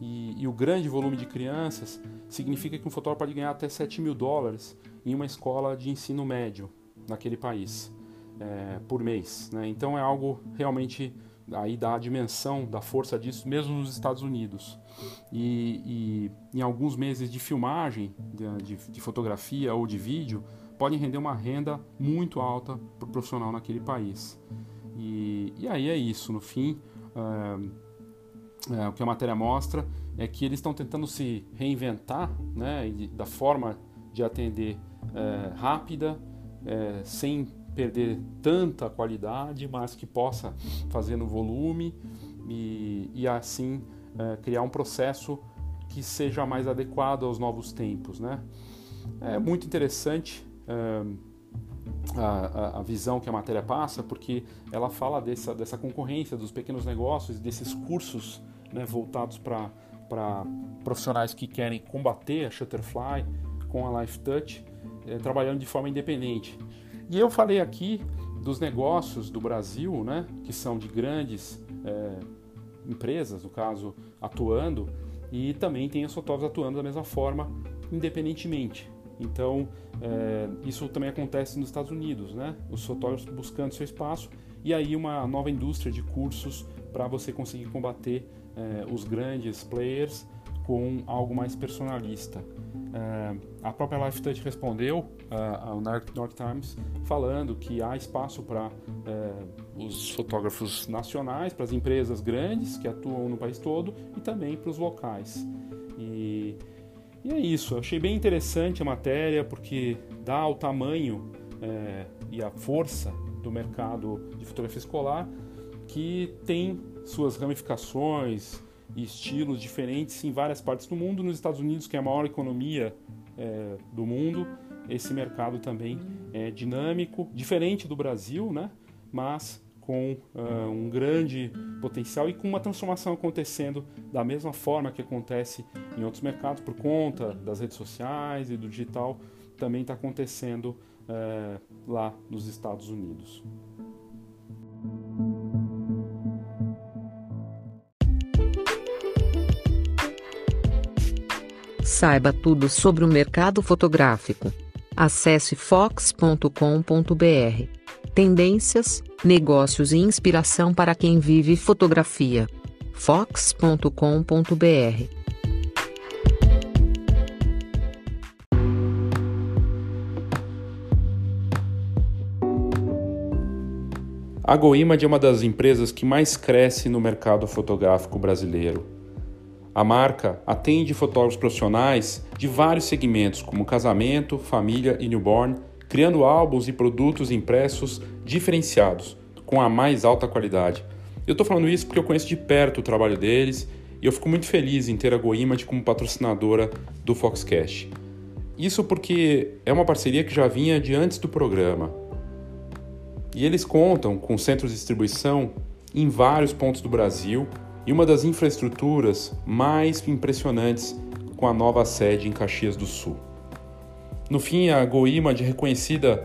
Speaker 2: E, e, o grande volume de crianças significa que um fotógrafo pode ganhar até 7 mil dólares em uma escola de ensino médio naquele país é, por mês. Né? Então é algo realmente aí dá a dimensão da força disso mesmo nos Estados Unidos. E, e em alguns meses de filmagem, de, de, de fotografia ou de vídeo, podem render uma renda muito alta para o profissional naquele país. E, e aí é isso, no fim, é, é, o que a matéria mostra é que eles estão tentando se reinventar né, da forma de atender é, rápida, é, sem perder tanta qualidade, mas que possa fazer no volume e, e assim é, criar um processo que seja mais adequado aos novos tempos. Né? É muito interessante é, a, a, visão que a matéria passa, porque ela fala dessa, dessa concorrência dos pequenos negócios, desses cursos né, voltados para profissionais que querem combater a Shutterfly com a Life Touch, é, trabalhando de forma independente. E eu falei aqui dos negócios do Brasil, né, que são de grandes é, empresas, no caso, atuando, e também tem os fotógrafos atuando da mesma forma, independentemente. Então, é, isso também acontece nos Estados Unidos, né? Os fotógrafos buscando seu espaço e aí uma nova indústria de cursos para você conseguir combater é, os grandes players com algo mais personalista. É, a própria LifeTouch respondeu ao New York Times falando que há espaço para os fotógrafos nacionais, para as empresas grandes que atuam no país todo e também para os locais. E é isso, eu achei bem interessante a matéria porque dá o tamanho é, e a força do mercado de fotografia escolar que tem suas ramificações e estilos diferentes em várias partes do mundo. Nos Estados Unidos, que é a maior economia é, do mundo, esse mercado também é dinâmico, diferente do Brasil, né? mas com uh, um grande potencial e com uma transformação acontecendo da mesma forma que acontece em outros mercados por conta das redes sociais e do digital
Speaker 6: também está acontecendo é, lá nos Estados Unidos.
Speaker 1: Saiba tudo sobre o mercado fotográfico. Acesse fox.com.br. Tendências, negócios e inspiração para quem vive fotografia. fox.com.br.
Speaker 6: A GoImage é uma das empresas que mais cresce no mercado fotográfico brasileiro. A marca atende fotógrafos profissionais de vários segmentos, como casamento, família e newborn, criando álbuns e produtos impressos diferenciados, com a mais alta qualidade. Eu estou falando isso porque eu conheço de perto o trabalho deles e eu fico muito feliz em ter a GoImage como patrocinadora do Foxcast. Isso porque é uma parceria que já vinha de antes do programa. E eles contam com centros de distribuição em vários pontos do Brasil e uma das infraestruturas mais impressionantes com a nova sede em Caxias do Sul. No fim, a GoImage é reconhecida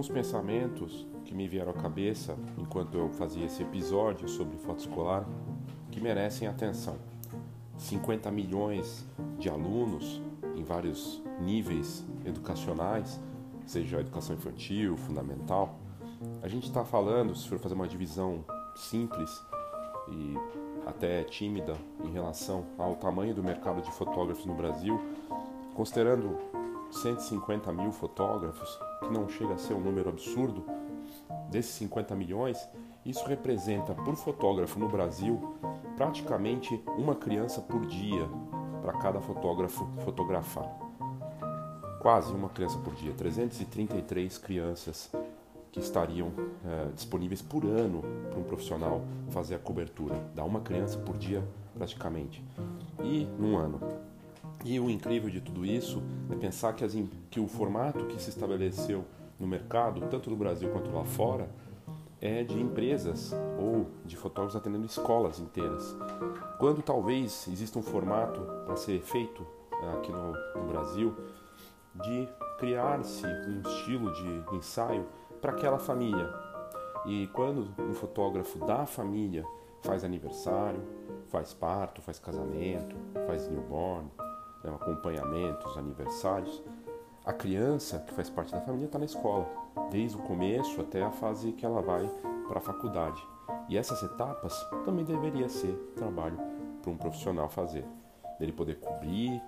Speaker 6: Alguns pensamentos que me vieram à cabeça enquanto eu fazia esse episódio sobre foto escolar que merecem atenção. 50 milhões de alunos em vários níveis educacionais seja educação infantil, fundamental, a gente está falando, se for fazer uma divisão simples e até tímida em relação ao tamanho do mercado de fotógrafos no Brasil, considerando 150 mil fotógrafos, que não chega a ser um número absurdo, desses 50 milhões, isso representa por fotógrafo no Brasil praticamente uma criança por dia para cada fotógrafo fotografar quase uma criança por dia, 333 crianças que estariam é, disponíveis por ano para um profissional fazer a cobertura. Dá uma criança por dia praticamente. E num ano. E o incrível de tudo isso é pensar que, as, que o formato que se estabeleceu no mercado, tanto no Brasil quanto lá fora, é de empresas ou de fotógrafos atendendo escolas inteiras. Quando talvez exista um formato para ser feito é, aqui no, no Brasil, de criar-se um estilo de ensaio para aquela família. E quando um fotógrafo da família faz aniversário, faz parto, faz casamento, faz newborn, né, acompanhamentos, aniversários, a criança que faz parte da família está na escola, desde o começo até a fase que ela vai para a faculdade. E essas etapas também deveria ser trabalho para um profissional fazer dele poder cobrir,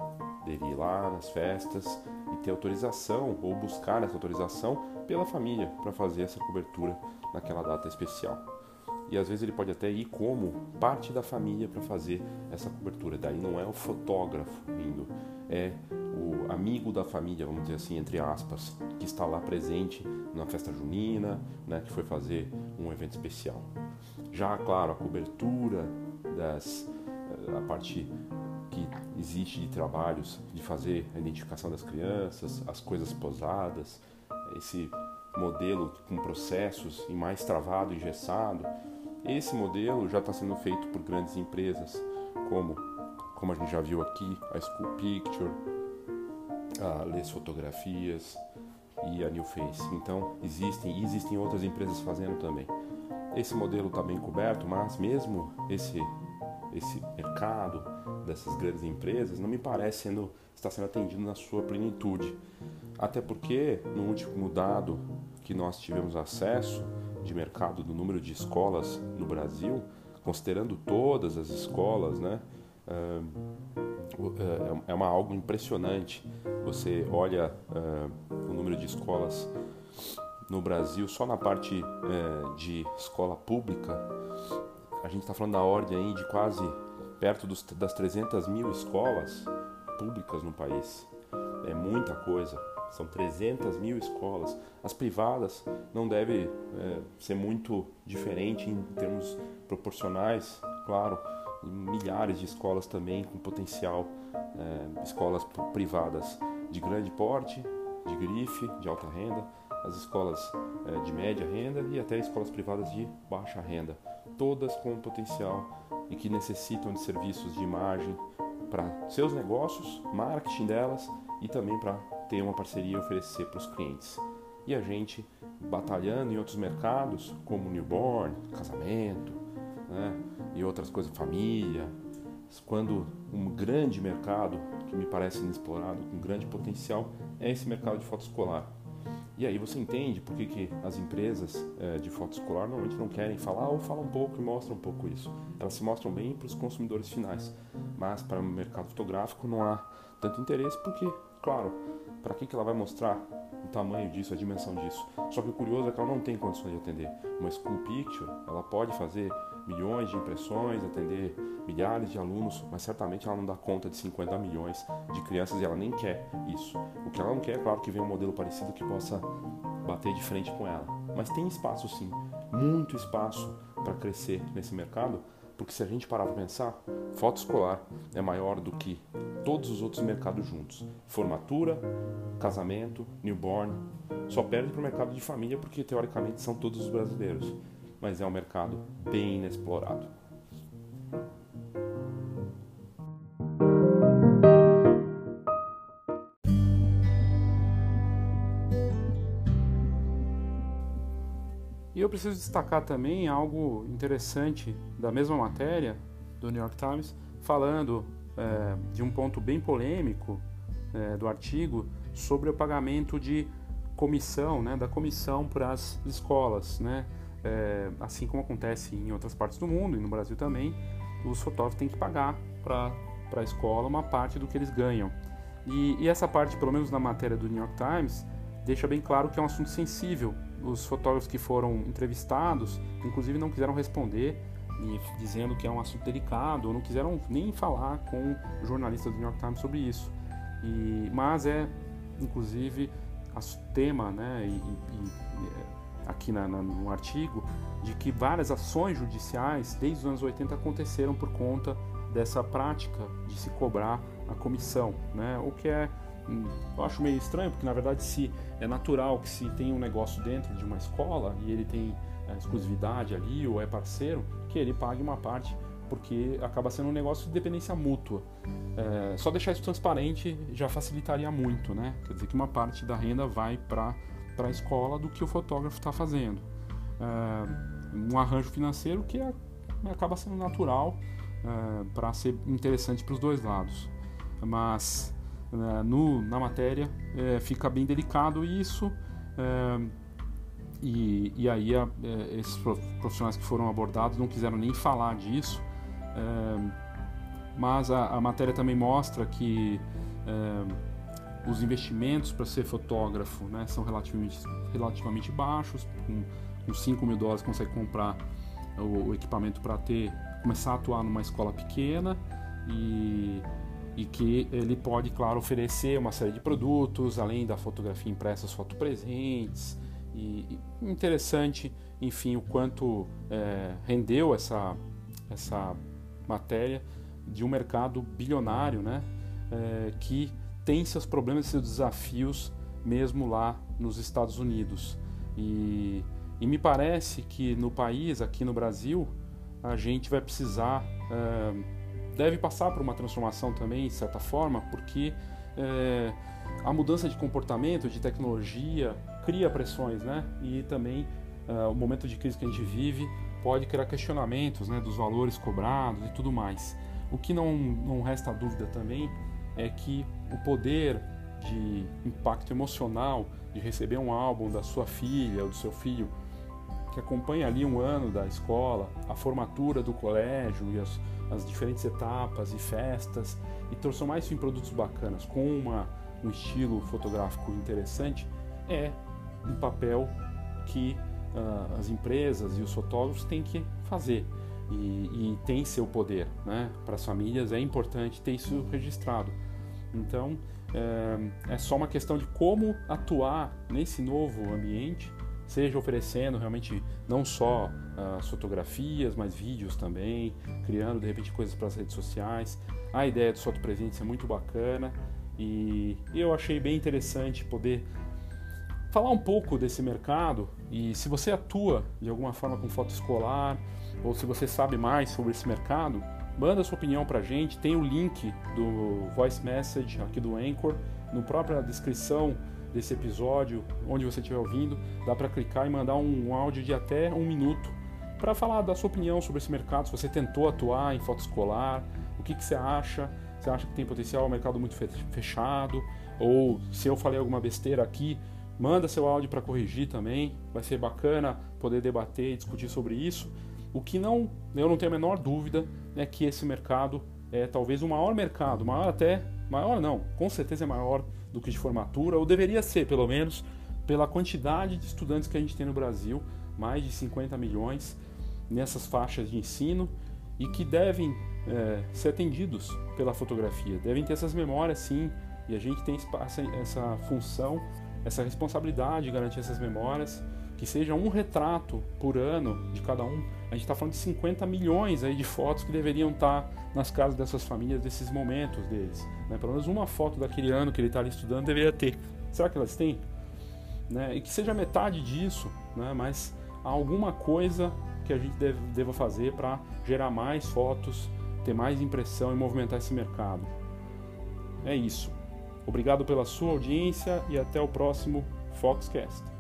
Speaker 6: dele ir lá nas festas e ter autorização ou buscar essa autorização pela família para fazer essa cobertura naquela data especial. E às vezes ele pode até ir como parte da família para fazer essa cobertura. Daí não é o fotógrafo indo, é o amigo da família, vamos dizer assim, entre aspas, que está lá presente na festa junina, né, que foi fazer um evento especial. Já, claro, a cobertura das a parte que existe de trabalhos de fazer a identificação das crianças, as coisas posadas, esse modelo com processos e mais travado, engessado, esse modelo já está sendo feito por grandes empresas, como, como a gente já viu aqui, a School Picture, a Les Fotografias e a New Face. Então existem e existem outras empresas fazendo também. Esse modelo está bem coberto, mas mesmo esse esse mercado dessas grandes empresas não me parece sendo, estar sendo atendido na sua plenitude. Até porque, no último dado que nós tivemos acesso de mercado do número de escolas no Brasil, considerando todas as escolas, né, é uma algo impressionante. Você olha o número de escolas no Brasil só na parte de escola pública a gente está falando da ordem aí de quase perto das 300 mil escolas públicas no país. É muita coisa. São 300 mil escolas. As privadas não deve é, ser muito diferente em termos proporcionais, claro. Milhares de escolas também com potencial, é, escolas privadas de grande porte, de grife, de alta renda, as escolas é, de média renda e até escolas privadas de baixa renda, todas com potencial e que necessitam de serviços de imagem para seus negócios, marketing delas e também para ter uma parceria e oferecer para os clientes. E a gente batalhando em outros mercados, como newborn, casamento, né, e outras coisas, família, quando um grande mercado que me parece inexplorado, com grande potencial, é esse mercado de foto escolar. E aí você entende por que, que as empresas é, de foto escolar normalmente não querem falar ou falam um pouco e mostram um pouco isso. Elas se mostram bem para os consumidores finais, mas para o mercado fotográfico não há tanto interesse porque, claro, para que, que ela vai mostrar o tamanho disso, a dimensão disso? Só que o curioso é que ela não tem condições de atender. Uma School Picture, ela pode fazer milhões de impressões, atender milhares de alunos, mas certamente ela não dá conta de 50 milhões de crianças e ela nem quer isso. O que ela não quer é, claro, que venha um modelo parecido que possa bater de frente com ela. Mas tem espaço sim, muito espaço para crescer nesse mercado, porque se a gente parar para pensar, foto escolar é maior do que todos os outros mercados juntos. Formatura, casamento, newborn, só perde para o mercado de família porque teoricamente são todos os brasileiros mas é um mercado bem inexplorado.
Speaker 2: Eu preciso destacar também algo interessante da mesma matéria do New York Times, falando é, de um ponto bem polêmico é, do artigo sobre o pagamento de comissão, né, da comissão para as escolas, né, é, assim como acontece em outras partes do mundo e no Brasil também, os fotógrafos têm que pagar para a escola uma parte do que eles ganham. E, e, essa parte, pelo menos na matéria do New York Times, deixa bem claro que é um assunto sensível. Os fotógrafos que foram entrevistados, inclusive, não quiseram responder, dizendo que é um assunto delicado, ou não quiseram nem falar com o jornalista do New York Times sobre isso. E, mas é, inclusive, tema né, e, e aqui na, na, no artigo, de que várias ações judiciais desde os anos 80 aconteceram por conta dessa prática de se cobrar a comissão, né? O que é eu acho meio estranho, porque na verdade se é natural que se tem um negócio dentro de uma escola e ele tem é, exclusividade ali ou é parceiro, que ele pague uma parte, porque acaba sendo um negócio de dependência mútua. É, só deixar isso transparente já facilitaria muito, né? Quer dizer que uma parte da renda vai para a escola do que o fotógrafo está fazendo. É, um arranjo financeiro que é, acaba sendo natural é, para ser interessante para os dois lados. Mas no, na matéria é, fica bem delicado isso. É, e, e, aí a, é, esses profissionais que foram abordados não quiseram nem falar disso. mas a, a, matéria também mostra que os investimentos para ser fotógrafo né, são relativamente, relativamente baixos. Com, com 5 mil dólares consegue comprar o, o equipamento para ter começar a atuar numa escola pequena e, e que ele pode, claro, oferecer uma série de produtos, além da fotografia impressa, as fotopresentes. E, e interessante, enfim, o quanto é, rendeu essa, essa matéria de um mercado bilionário, né, é, que tem seus problemas e seus desafios mesmo lá nos Estados Unidos. E, e me parece que no país, aqui no Brasil, a gente vai precisar, é, deve passar por uma transformação também, de certa forma, porque é, a mudança de comportamento, de tecnologia, cria pressões, né? E também é, o momento de crise que a gente vive pode criar questionamentos né, dos valores cobrados e tudo mais. O que não, não resta dúvida também é que o poder de impacto emocional de receber um álbum da sua filha ou do seu filho que acompanha ali um ano da escola, a formatura do colégio e as, as diferentes etapas e festas e transformar isso em produtos bacanas com uma, um estilo fotográfico interessante é um papel que uh, as empresas e os fotógrafos têm que fazer e, e tem seu poder, né? Para as famílias é importante ter isso registrado Então, é, é só uma questão de como atuar nesse novo ambiente, seja oferecendo realmente não só as fotografias, mas vídeos também, criando de repente coisas para as redes sociais. A ideia do foto presente é muito bacana e eu achei bem interessante poder falar um pouco desse mercado e se você atua de alguma forma com foto escolar ou se você sabe mais sobre esse mercado, manda sua opinião para a gente. Tem o link do voice message aqui do Anchor no própria descrição desse episódio, onde você estiver ouvindo, dá para clicar e mandar um áudio de até um minuto para falar da sua opinião sobre esse mercado. Se você tentou atuar em foto escolar, o que, que você acha? Você acha que tem potencial? É um mercado muito fechado? Ou se eu falei alguma besteira aqui, manda seu áudio para corrigir também. Vai ser bacana poder debater e discutir sobre isso. O que não, eu não tenho a menor dúvida é que esse mercado é talvez o maior mercado, maior até, maior não, com certeza é maior do que de formatura, ou deveria ser pelo menos, pela quantidade de estudantes que a gente tem no Brasil, mais de 50 milhões nessas faixas de ensino e que devem é, ser atendidos pela fotografia, devem ter essas memórias sim, e a gente tem essa, função, essa responsabilidade de garantir essas memórias, que seja um retrato por ano de cada um. A gente está falando de 50 milhões aí de fotos que deveriam estar tá nas casas dessas famílias, desses momentos deles. Né? Pelo menos uma foto daquele ano que ele está ali estudando deveria ter. Será que elas têm? Né? E que seja metade disso, né? mas alguma coisa que a gente deve, deva fazer para gerar mais fotos, ter mais impressão e movimentar esse mercado. É isso. Obrigado pela sua audiência e até o próximo Foxcast.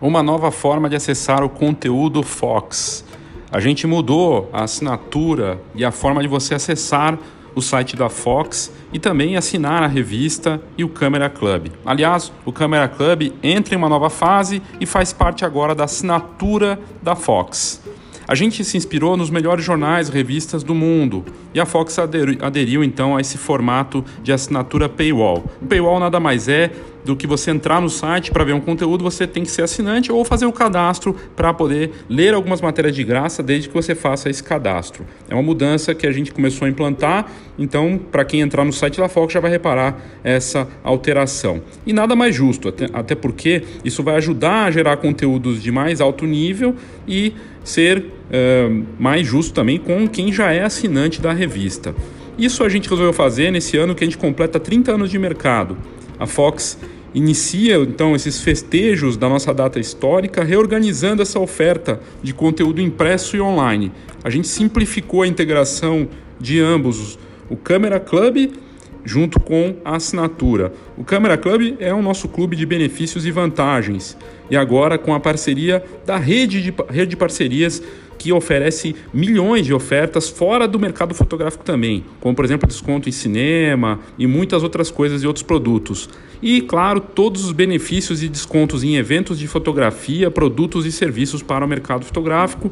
Speaker 2: Uma nova forma de acessar o conteúdo Fox. A gente mudou a assinatura e a forma de você acessar o site da Fox e também assinar a revista e o Câmera Club. Aliás, o Câmera Club entra em uma nova fase e faz parte agora da assinatura da Fox. A gente se inspirou nos melhores jornais e revistas do mundo e a Fox aderiu, aderiu então a esse formato de assinatura paywall. O paywall nada mais é do que você entrar no site para ver um conteúdo, você tem que ser assinante ou fazer o cadastro para poder ler algumas matérias de graça desde que você faça esse cadastro. É uma mudança que a gente começou a implantar, então para quem entrar no site da Fox já vai reparar essa alteração. E nada mais justo, até, até porque isso vai ajudar a gerar conteúdos de mais alto nível e ser uh, mais justo também com quem já é assinante da revista. Isso a gente resolveu fazer nesse ano que a gente completa 30 anos de mercado. A Fox inicia então esses festejos da nossa data histórica, reorganizando essa oferta de conteúdo impresso e online. A gente simplificou a integração de ambos, o Câmera Club junto com a assinatura. O Câmera Club é o nosso clube de benefícios e vantagens. E agora com a parceria da rede de, rede de parcerias que oferece milhões de ofertas fora do mercado fotográfico também, como por exemplo desconto em cinema e muitas outras coisas e outros produtos. E claro, todos os benefícios e descontos em eventos de fotografia, produtos e serviços para o mercado fotográfico,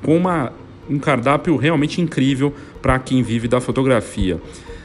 Speaker 2: com uma, um cardápio realmente incrível para quem vive da fotografia.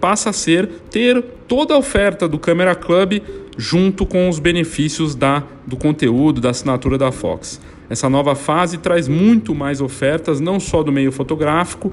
Speaker 2: passa a ser ter toda a oferta do Camera Club junto com os benefícios da, do conteúdo, da assinatura da Fox. Essa nova fase traz muito mais ofertas, não só do meio fotográfico,